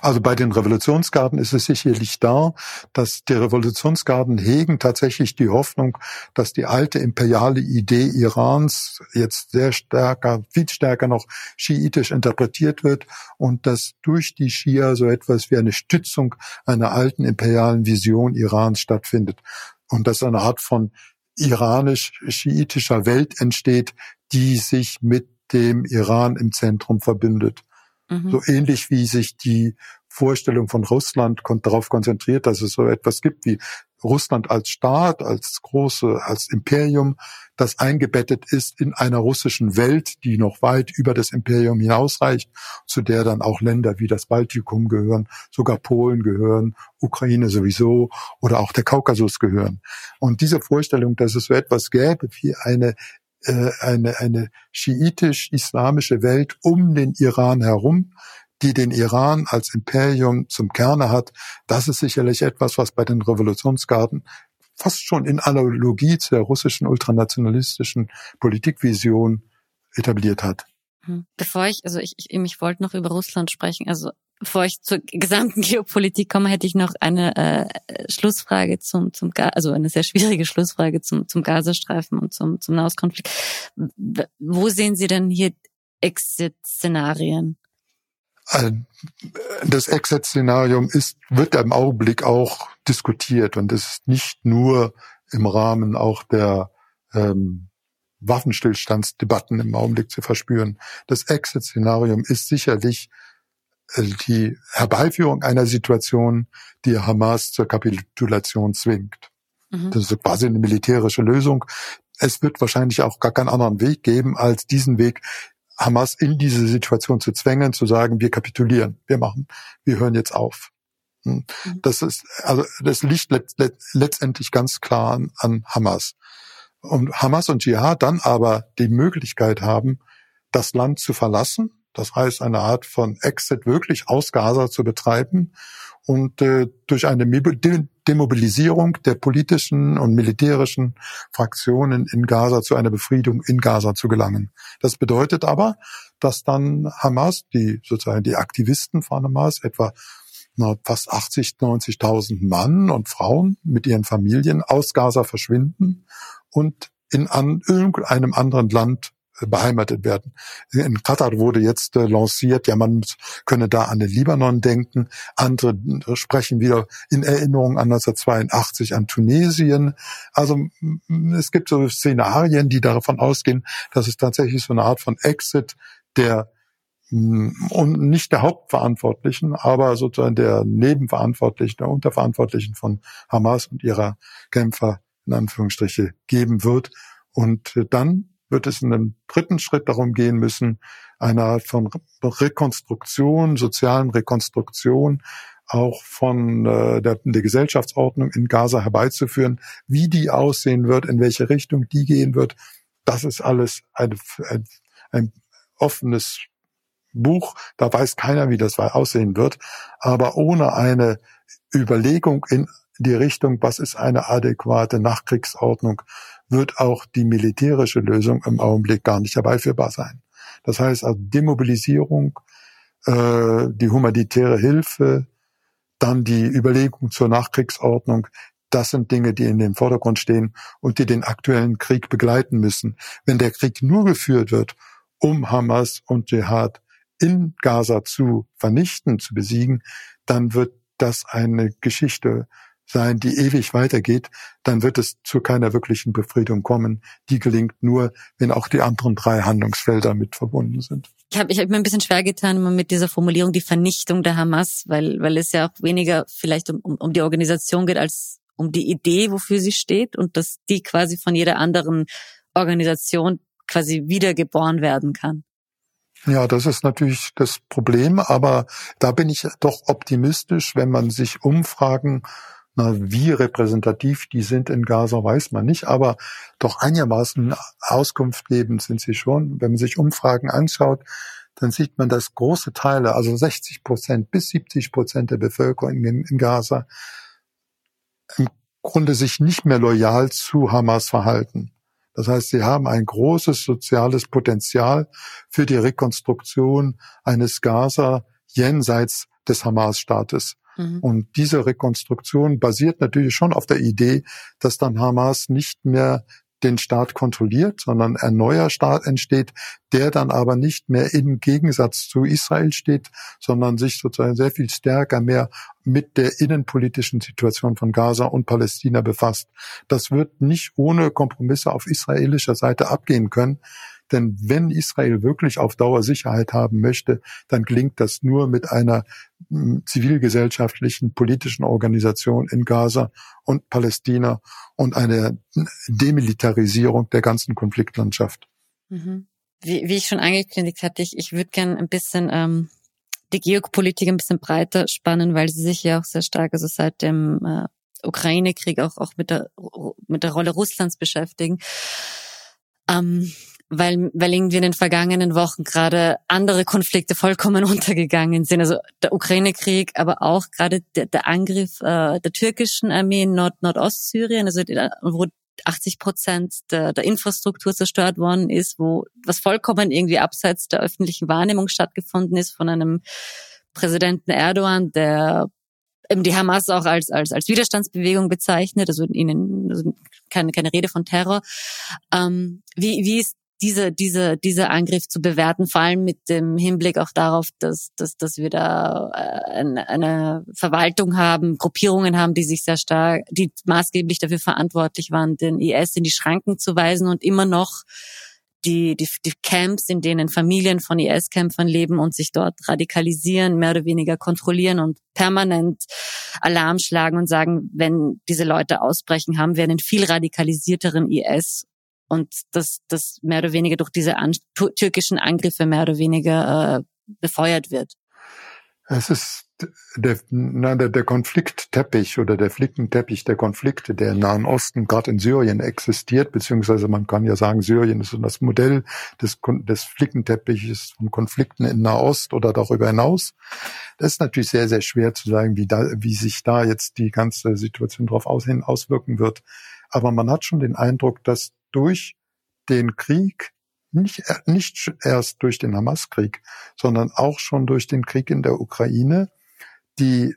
Also bei den Revolutionsgarden ist es sicherlich da, dass die Revolutionsgarden hegen tatsächlich die Hoffnung, dass die alte imperiale Idee Irans jetzt sehr stärker, viel stärker noch schiitisch interpretiert wird und dass durch die Schia so etwas wie eine Stützung einer alten imperialen Vision Irans stattfindet und dass eine Art von iranisch-schiitischer Welt entsteht, die sich mit dem Iran im Zentrum verbindet. Mhm. So ähnlich wie sich die Vorstellung von Russland darauf konzentriert, dass es so etwas gibt wie Russland als Staat, als große, als Imperium, das eingebettet ist in einer russischen Welt, die noch weit über das Imperium hinausreicht, zu der dann auch Länder wie das Baltikum gehören, sogar Polen gehören, Ukraine sowieso oder auch der Kaukasus gehören. Und diese Vorstellung, dass es so etwas gäbe wie eine äh, eine, eine schiitisch-islamische Welt um den Iran herum, die den Iran als Imperium zum Kerne hat, das ist sicherlich etwas, was bei den Revolutionsgarden fast schon in Analogie zur russischen ultranationalistischen Politikvision etabliert hat. Hm. Bevor ich, also ich, ich, ich wollte noch über Russland sprechen. Also bevor ich zur gesamten [LAUGHS] Geopolitik komme, hätte ich noch eine äh, Schlussfrage zum, zum also eine sehr schwierige Schlussfrage zum, zum Gazastreifen und zum, zum Nahostkonflikt. Wo sehen Sie denn hier Exit-Szenarien? Äh, das Exit-Szenarium ist, wird im Augenblick auch diskutiert und es ist nicht nur im Rahmen auch der ähm, Waffenstillstandsdebatten im Augenblick zu verspüren. Das Exit-Szenarium ist sicherlich die Herbeiführung einer Situation, die Hamas zur Kapitulation zwingt. Mhm. Das ist quasi eine militärische Lösung. Es wird wahrscheinlich auch gar keinen anderen Weg geben, als diesen Weg, Hamas in diese Situation zu zwängen, zu sagen, wir kapitulieren, wir machen, wir hören jetzt auf. Hm. Mhm. Das ist, also, das liegt let, let, letztendlich ganz klar an, an Hamas. Und Hamas und Dschihad dann aber die Möglichkeit haben, das Land zu verlassen, das heißt eine Art von Exit wirklich aus Gaza zu betreiben und äh, durch eine Demobilisierung der politischen und militärischen Fraktionen in Gaza zu einer Befriedung in Gaza zu gelangen. Das bedeutet aber, dass dann Hamas, die sozusagen die Aktivisten von Hamas, etwa na, fast 80, 90.000 Mann und Frauen mit ihren Familien aus Gaza verschwinden und in an irgendeinem anderen Land beheimatet werden. In Katar wurde jetzt äh, lanciert, ja, man könne da an den Libanon denken. Andere sprechen wieder in Erinnerung an 1982 an Tunesien. Also es gibt so Szenarien, die davon ausgehen, dass es tatsächlich so eine Art von Exit der und nicht der Hauptverantwortlichen, aber sozusagen der Nebenverantwortlichen, der Unterverantwortlichen von Hamas und ihrer Kämpfer in Anführungsstriche geben wird. Und dann wird es in einem dritten Schritt darum gehen müssen, eine Art von Rekonstruktion, sozialen Rekonstruktion auch von äh, der, der Gesellschaftsordnung in Gaza herbeizuführen. Wie die aussehen wird, in welche Richtung die gehen wird, das ist alles ein, ein, ein offenes Buch. Da weiß keiner, wie das aussehen wird. Aber ohne eine Überlegung in die Richtung, was ist eine adäquate Nachkriegsordnung, wird auch die militärische Lösung im Augenblick gar nicht herbeiführbar sein. Das heißt also Demobilisierung, äh, die humanitäre Hilfe, dann die Überlegung zur Nachkriegsordnung, das sind Dinge, die in dem Vordergrund stehen und die den aktuellen Krieg begleiten müssen. Wenn der Krieg nur geführt wird, um Hamas und Dschihad in Gaza zu vernichten, zu besiegen, dann wird das eine Geschichte sein, die ewig weitergeht, dann wird es zu keiner wirklichen Befriedung kommen. Die gelingt nur, wenn auch die anderen drei Handlungsfelder mit verbunden sind. Ich habe ich hab mir ein bisschen schwer getan mit dieser Formulierung, die Vernichtung der Hamas, weil, weil es ja auch weniger vielleicht um, um, um die Organisation geht, als um die Idee, wofür sie steht und dass die quasi von jeder anderen Organisation quasi wiedergeboren werden kann. Ja, das ist natürlich das Problem, aber da bin ich doch optimistisch, wenn man sich Umfragen na, wie repräsentativ die sind in Gaza, weiß man nicht, aber doch einigermaßen Auskunft geben sind sie schon. Wenn man sich Umfragen anschaut, dann sieht man, dass große Teile, also 60 Prozent bis 70 Prozent der Bevölkerung in, in Gaza im Grunde sich nicht mehr loyal zu Hamas verhalten. Das heißt, sie haben ein großes soziales Potenzial für die Rekonstruktion eines Gaza jenseits des Hamas-Staates. Mhm. Und diese Rekonstruktion basiert natürlich schon auf der Idee, dass dann Hamas nicht mehr den Staat kontrolliert, sondern ein neuer Staat entsteht, der dann aber nicht mehr im Gegensatz zu Israel steht, sondern sich sozusagen sehr viel stärker mehr mit der innenpolitischen Situation von Gaza und Palästina befasst. Das wird nicht ohne Kompromisse auf israelischer Seite abgehen können. Denn wenn Israel wirklich auf Dauer Sicherheit haben möchte, dann gelingt das nur mit einer hm, zivilgesellschaftlichen, politischen Organisation in Gaza und Palästina und einer Demilitarisierung der ganzen Konfliktlandschaft. Mhm. Wie, wie ich schon angekündigt hatte, ich, ich würde gern ein bisschen ähm, die Geopolitik ein bisschen breiter spannen, weil sie sich ja auch sehr stark, also seit dem äh, Ukraine-Krieg auch, auch mit der, mit der Rolle Russlands beschäftigen. Ähm, weil, weil irgendwie in den vergangenen Wochen gerade andere Konflikte vollkommen [LAUGHS] untergegangen sind. Also der Ukraine-Krieg, aber auch gerade der, der Angriff äh, der türkischen Armee in Nord Nordostsyrien, also die, wo 80 Prozent der, der Infrastruktur zerstört worden ist, wo was vollkommen irgendwie abseits der öffentlichen Wahrnehmung stattgefunden ist von einem Präsidenten Erdogan, der eben die Hamas auch als, als, als Widerstandsbewegung bezeichnet, also ihnen also keine, keine Rede von Terror. Ähm, wie, wie ist diese, diese, dieser Angriff zu bewerten, vor allem mit dem Hinblick auch darauf, dass, dass, dass wir da äh, eine, Verwaltung haben, Gruppierungen haben, die sich sehr stark, die maßgeblich dafür verantwortlich waren, den IS in die Schranken zu weisen und immer noch die, die, die Camps, in denen Familien von IS-Kämpfern leben und sich dort radikalisieren, mehr oder weniger kontrollieren und permanent Alarm schlagen und sagen, wenn diese Leute ausbrechen, haben wir einen viel radikalisierteren IS und das, das mehr oder weniger durch diese an, türkischen Angriffe mehr oder weniger äh, befeuert wird. Es ist der, na, der, der Konfliktteppich oder der Flickenteppich der Konflikte, der im Nahen Osten, gerade in Syrien existiert, beziehungsweise man kann ja sagen, Syrien ist das Modell des, des Flickenteppiches von Konflikten in Nahost oder darüber hinaus. Das ist natürlich sehr, sehr schwer zu sagen, wie, da, wie sich da jetzt die ganze Situation darauf aus, auswirken wird. Aber man hat schon den Eindruck, dass durch den Krieg, nicht, nicht erst durch den Hamas-Krieg, sondern auch schon durch den Krieg in der Ukraine, die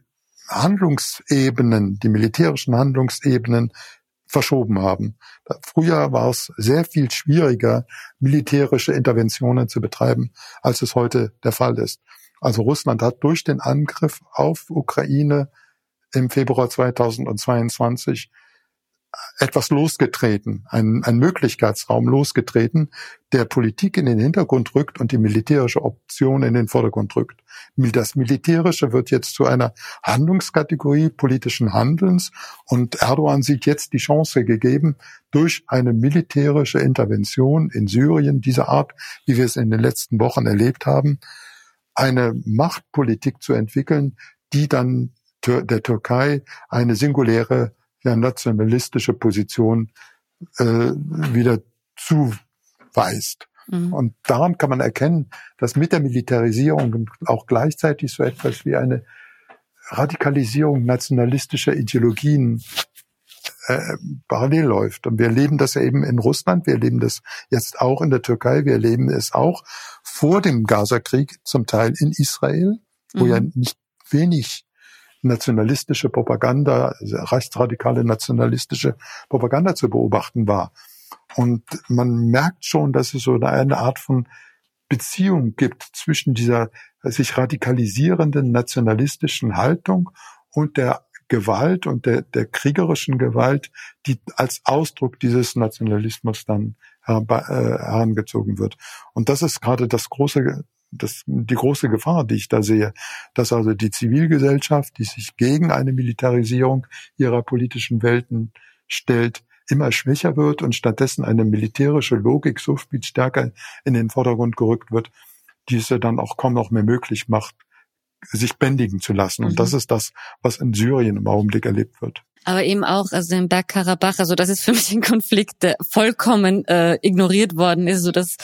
Handlungsebenen, die militärischen Handlungsebenen verschoben haben. Früher war es sehr viel schwieriger, militärische Interventionen zu betreiben, als es heute der Fall ist. Also Russland hat durch den Angriff auf Ukraine im Februar 2022 etwas losgetreten, ein, ein Möglichkeitsraum losgetreten, der Politik in den Hintergrund rückt und die militärische Option in den Vordergrund rückt. Das Militärische wird jetzt zu einer Handlungskategorie politischen Handelns und Erdogan sieht jetzt die Chance gegeben, durch eine militärische Intervention in Syrien dieser Art, wie wir es in den letzten Wochen erlebt haben, eine Machtpolitik zu entwickeln, die dann der Türkei eine singuläre ja, nationalistische Position äh, wieder zuweist. Mhm. Und daran kann man erkennen, dass mit der Militarisierung auch gleichzeitig so etwas wie eine Radikalisierung nationalistischer Ideologien äh, parallel läuft. Und wir erleben das ja eben in Russland, wir erleben das jetzt auch in der Türkei, wir erleben es auch vor dem Gaza-Krieg zum Teil in Israel, wo mhm. ja nicht wenig nationalistische Propaganda, rechtsradikale nationalistische Propaganda zu beobachten war. Und man merkt schon, dass es so eine Art von Beziehung gibt zwischen dieser sich radikalisierenden nationalistischen Haltung und der Gewalt und der, der kriegerischen Gewalt, die als Ausdruck dieses Nationalismus dann herangezogen wird. Und das ist gerade das große das, die große Gefahr, die ich da sehe, dass also die Zivilgesellschaft, die sich gegen eine Militarisierung ihrer politischen Welten stellt, immer schwächer wird und stattdessen eine militärische Logik so viel stärker in den Vordergrund gerückt wird, die es ja dann auch kaum noch mehr möglich macht, sich bändigen zu lassen. Und das mhm. ist das, was in Syrien im Augenblick erlebt wird. Aber eben auch, also im Bergkarabach, also das ist für mich ein Konflikt, der vollkommen äh, ignoriert worden ist, so dass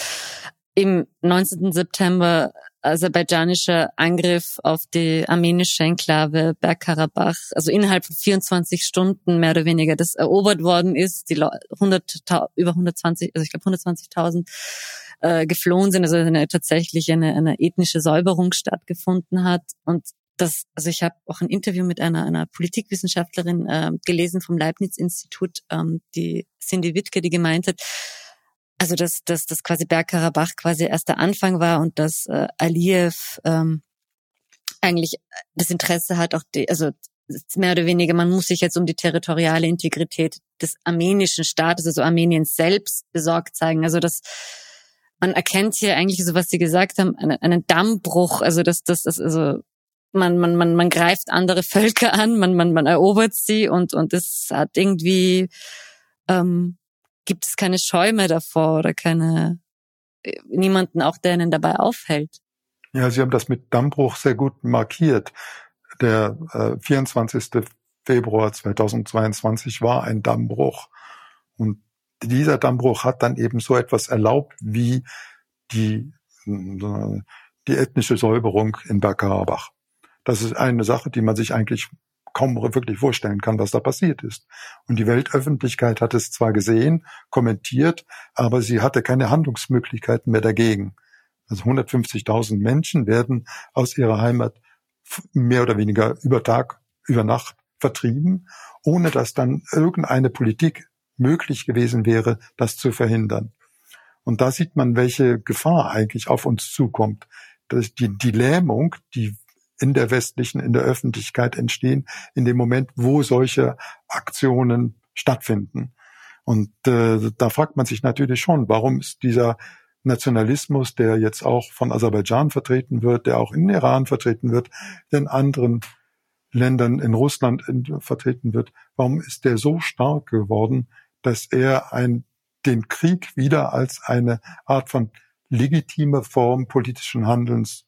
im 19. September aserbaidschanischer Angriff auf die armenische Enklave Bergkarabach, also innerhalb von 24 Stunden mehr oder weniger das erobert worden ist, die 100, über 120, also ich glaube 120.000 äh, geflohen sind, also eine, tatsächlich eine, eine ethnische Säuberung stattgefunden hat und das, also ich habe auch ein Interview mit einer, einer Politikwissenschaftlerin äh, gelesen vom Leibniz-Institut, ähm, die Cindy Wittke, die gemeint hat, also dass, dass, dass quasi Bergkarabach quasi erst der Anfang war und dass äh, Aliyev ähm, eigentlich das Interesse hat, auch die, also mehr oder weniger, man muss sich jetzt um die territoriale Integrität des armenischen Staates, also Armeniens selbst besorgt zeigen. Also das man erkennt hier eigentlich so, was Sie gesagt haben, einen, einen Dammbruch. Also das, das, das, also man, man, man, man greift andere Völker an, man, man, man erobert sie und und es hat irgendwie ähm, gibt es keine Scheu mehr davor oder keine äh, niemanden auch, der einen dabei aufhält. Ja, Sie haben das mit Dammbruch sehr gut markiert. Der äh, 24. Februar 2022 war ein Dammbruch. Und dieser Dammbruch hat dann eben so etwas erlaubt wie die, äh, die ethnische Säuberung in Bergkarabach. Das ist eine Sache, die man sich eigentlich kaum wirklich vorstellen kann, was da passiert ist. Und die Weltöffentlichkeit hat es zwar gesehen, kommentiert, aber sie hatte keine Handlungsmöglichkeiten mehr dagegen. Also 150.000 Menschen werden aus ihrer Heimat mehr oder weniger über Tag, über Nacht vertrieben, ohne dass dann irgendeine Politik möglich gewesen wäre, das zu verhindern. Und da sieht man, welche Gefahr eigentlich auf uns zukommt. Die, die Lähmung, die in der westlichen, in der Öffentlichkeit entstehen, in dem Moment, wo solche Aktionen stattfinden. Und äh, da fragt man sich natürlich schon, warum ist dieser Nationalismus, der jetzt auch von Aserbaidschan vertreten wird, der auch in Iran vertreten wird, in anderen Ländern in Russland vertreten wird, warum ist der so stark geworden, dass er ein, den Krieg wieder als eine Art von legitime Form politischen Handelns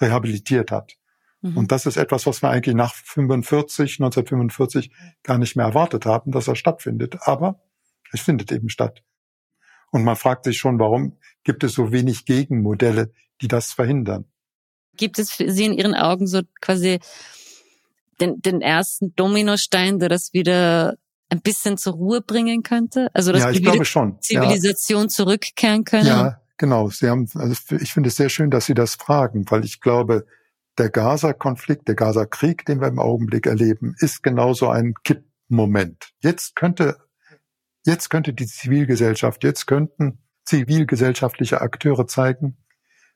rehabilitiert hat? Mhm. Und das ist etwas, was wir eigentlich nach 45, 1945 gar nicht mehr erwartet haben, dass er stattfindet. Aber es findet eben statt. Und man fragt sich schon, warum gibt es so wenig Gegenmodelle, die das verhindern? Gibt es für Sie in Ihren Augen so quasi den, den ersten Dominostein, der das wieder ein bisschen zur Ruhe bringen könnte? Also dass ja, ich glaube schon. Zivilisation ja. zurückkehren können? Ja, genau. Sie haben, also ich finde es sehr schön, dass Sie das fragen, weil ich glaube, der Gaza-Konflikt, der Gaza-Krieg, den wir im Augenblick erleben, ist genauso ein Kippmoment. Jetzt könnte Jetzt könnte die Zivilgesellschaft, jetzt könnten zivilgesellschaftliche Akteure zeigen,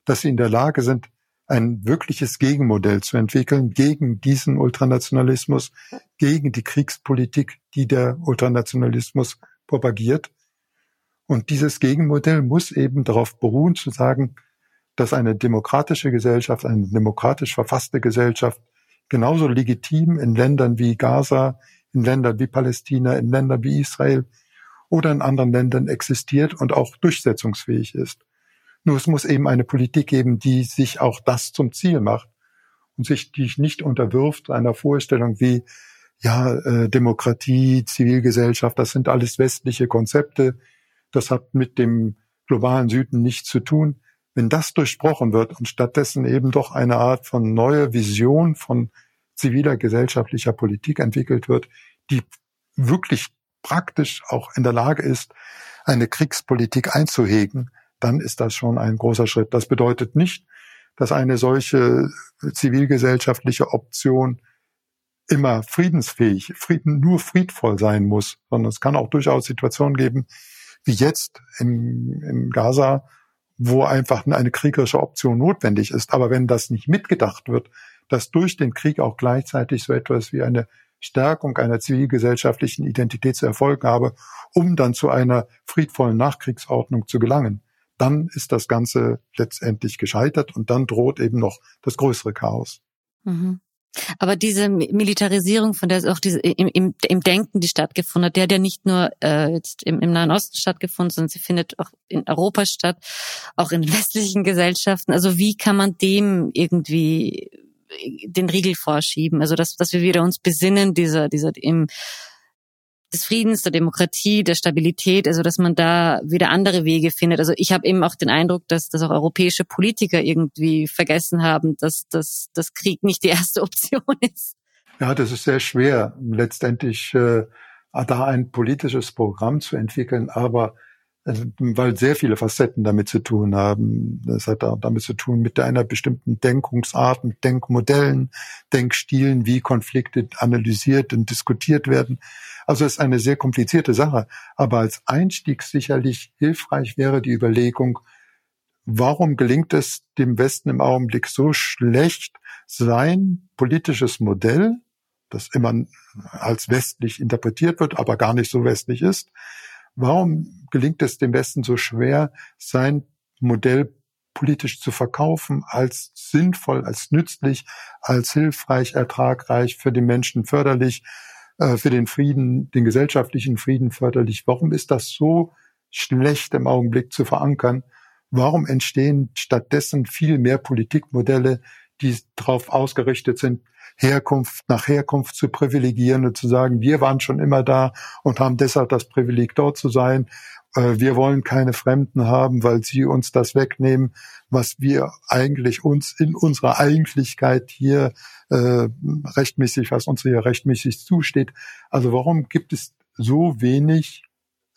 dass sie in der Lage sind, ein wirkliches Gegenmodell zu entwickeln gegen diesen Ultranationalismus, gegen die Kriegspolitik, die der Ultranationalismus propagiert. Und dieses Gegenmodell muss eben darauf beruhen, zu sagen, dass eine demokratische Gesellschaft, eine demokratisch verfasste Gesellschaft genauso legitim in Ländern wie Gaza, in Ländern wie Palästina, in Ländern wie Israel oder in anderen Ländern existiert und auch durchsetzungsfähig ist. Nur es muss eben eine Politik geben, die sich auch das zum Ziel macht und sich nicht unterwirft einer Vorstellung wie ja äh, Demokratie, Zivilgesellschaft, das sind alles westliche Konzepte, das hat mit dem globalen Süden nichts zu tun. Wenn das durchbrochen wird und stattdessen eben doch eine Art von neuer Vision von ziviler gesellschaftlicher Politik entwickelt wird, die wirklich praktisch auch in der Lage ist, eine Kriegspolitik einzuhegen, dann ist das schon ein großer Schritt. Das bedeutet nicht, dass eine solche zivilgesellschaftliche Option immer friedensfähig, Frieden, nur friedvoll sein muss, sondern es kann auch durchaus Situationen geben, wie jetzt in, in Gaza, wo einfach eine kriegerische Option notwendig ist. Aber wenn das nicht mitgedacht wird, dass durch den Krieg auch gleichzeitig so etwas wie eine Stärkung einer zivilgesellschaftlichen Identität zu erfolgen habe, um dann zu einer friedvollen Nachkriegsordnung zu gelangen, dann ist das Ganze letztendlich gescheitert und dann droht eben noch das größere Chaos. Mhm. Aber diese Militarisierung, von der es auch diese, im, im, im Denken, die stattgefunden hat, der hat ja nicht nur äh, jetzt im, im Nahen Osten stattgefunden, sondern sie findet auch in Europa statt, auch in [LAUGHS] westlichen Gesellschaften. Also wie kann man dem irgendwie den Riegel vorschieben? Also dass, dass wir wieder uns besinnen, dieser, dieser im des Friedens, der Demokratie, der Stabilität, also dass man da wieder andere Wege findet. Also ich habe eben auch den Eindruck, dass, dass auch europäische Politiker irgendwie vergessen haben, dass, dass das Krieg nicht die erste [LAUGHS] Option ist. Ja, das ist sehr schwer, letztendlich äh, da ein politisches Programm zu entwickeln, aber weil sehr viele Facetten damit zu tun haben. Das hat auch damit zu tun mit einer bestimmten Denkungsart, mit Denkmodellen, Denkstilen, wie Konflikte analysiert und diskutiert werden. Also es ist eine sehr komplizierte Sache. Aber als Einstieg sicherlich hilfreich wäre die Überlegung, warum gelingt es dem Westen im Augenblick so schlecht, sein politisches Modell, das immer als westlich interpretiert wird, aber gar nicht so westlich ist, Warum gelingt es dem Westen so schwer, sein Modell politisch zu verkaufen als sinnvoll, als nützlich, als hilfreich, ertragreich, für den Menschen förderlich, äh, für den Frieden, den gesellschaftlichen Frieden förderlich? Warum ist das so schlecht im Augenblick zu verankern? Warum entstehen stattdessen viel mehr Politikmodelle, die darauf ausgerichtet sind, Herkunft nach Herkunft zu privilegieren und zu sagen, wir waren schon immer da und haben deshalb das Privileg dort zu sein. Äh, wir wollen keine Fremden haben, weil sie uns das wegnehmen, was wir eigentlich uns in unserer Eigentlichkeit hier äh, rechtmäßig, was uns hier rechtmäßig zusteht. Also warum gibt es so wenig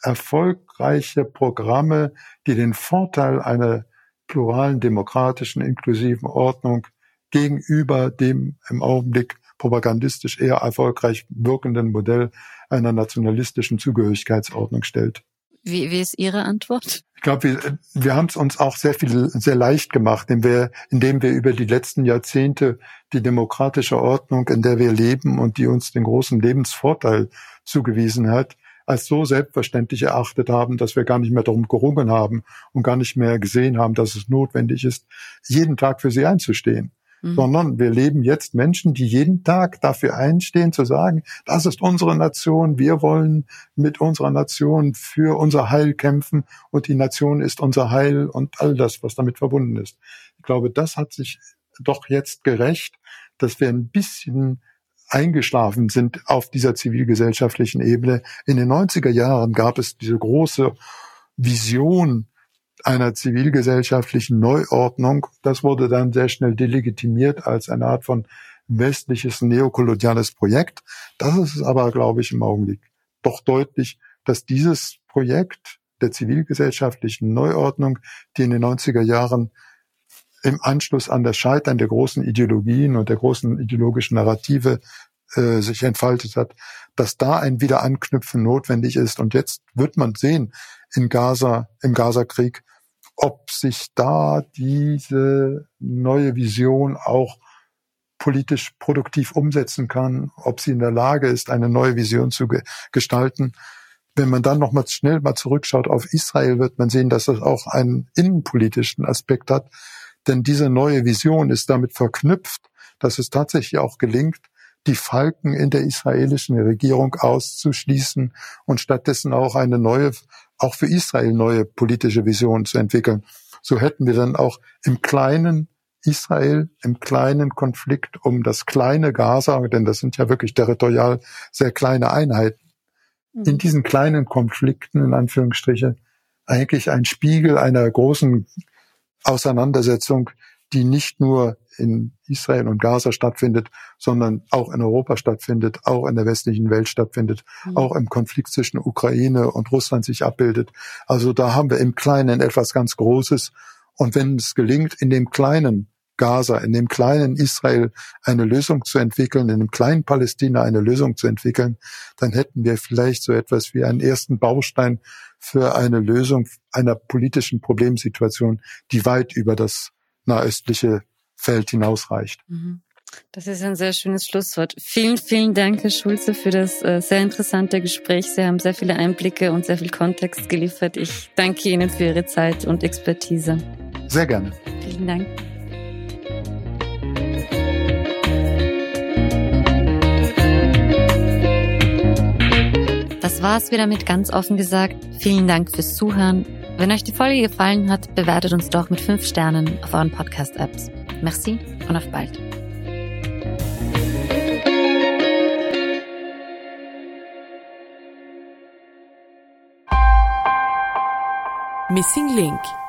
erfolgreiche Programme, die den Vorteil einer pluralen, demokratischen, inklusiven Ordnung gegenüber dem im Augenblick propagandistisch eher erfolgreich wirkenden Modell einer nationalistischen Zugehörigkeitsordnung stellt. Wie, wie ist Ihre Antwort? Ich glaube, wir, wir haben es uns auch sehr viel, sehr leicht gemacht, indem wir, indem wir über die letzten Jahrzehnte die demokratische Ordnung, in der wir leben und die uns den großen Lebensvorteil zugewiesen hat, als so selbstverständlich erachtet haben, dass wir gar nicht mehr darum gerungen haben und gar nicht mehr gesehen haben, dass es notwendig ist, jeden Tag für sie einzustehen mhm. sondern wir leben jetzt Menschen, die jeden Tag dafür einstehen, zu sagen, das ist unsere Nation, wir wollen mit unserer Nation für unser Heil kämpfen und die Nation ist unser Heil und all das, was damit verbunden ist. Ich glaube, das hat sich doch jetzt gerecht, dass wir ein bisschen eingeschlafen sind auf dieser zivilgesellschaftlichen Ebene. In den 90er Jahren gab es diese große Vision einer zivilgesellschaftlichen Neuordnung. Das wurde dann sehr schnell delegitimiert als eine Art von westliches neokoloniales Projekt. Das ist aber, glaube ich, im Augenblick doch deutlich, dass dieses Projekt der zivilgesellschaftlichen Neuordnung, die in den 90er Jahren im Anschluss an das Scheitern der großen Ideologien und der großen ideologischen Narrative äh, sich entfaltet hat, dass da ein Wiederanknüpfen notwendig ist. Und jetzt wird man sehen in Gaza, im Gaza-Krieg, ob sich da diese neue Vision auch politisch produktiv umsetzen kann, ob sie in der Lage ist, eine neue Vision zu ge gestalten. Wenn man dann noch mal schnell mal zurückschaut auf Israel, wird man sehen, dass das auch einen innenpolitischen Aspekt hat. Denn diese neue Vision ist damit verknüpft, dass es tatsächlich auch gelingt, die Falken in der israelischen Regierung auszuschließen und stattdessen auch eine neue, auch für Israel neue politische Vision zu entwickeln. So hätten wir dann auch im kleinen Israel, im kleinen Konflikt um das kleine Gaza, denn das sind ja wirklich territorial sehr kleine Einheiten, in mhm. diesen kleinen Konflikten, in Anführungsstriche, eigentlich ein Spiegel einer großen Auseinandersetzung, die nicht nur in Israel und Gaza stattfindet, sondern auch in Europa stattfindet, auch in der westlichen Welt stattfindet, mhm. auch im Konflikt zwischen Ukraine und Russland sich abbildet. Also da haben wir im Kleinen etwas ganz Großes. Und wenn es gelingt, in dem kleinen Gaza, in dem kleinen Israel eine Lösung zu entwickeln, in dem kleinen Palästina eine Lösung zu entwickeln, dann hätten wir vielleicht so etwas wie einen ersten Baustein für eine Lösung einer politischen Problemsituation, die weit über das nahöstliche Feld hinausreicht. Mhm. Das ist ein sehr schönes Schlusswort. Vielen, vielen Dank, Herr Schulze, für das äh, sehr interessante Gespräch. Sie haben sehr viele Einblicke und sehr viel Kontext geliefert. Ich danke Ihnen für Ihre Zeit und Expertise. Sehr gerne. Vielen Dank. Das war's wieder mit ganz offen gesagt. Vielen Dank fürs Zuhören. Wenn euch die Folge gefallen hat, bewertet uns doch mit fünf Sternen auf euren Podcast-Apps. Merci und auf bald. Missing Link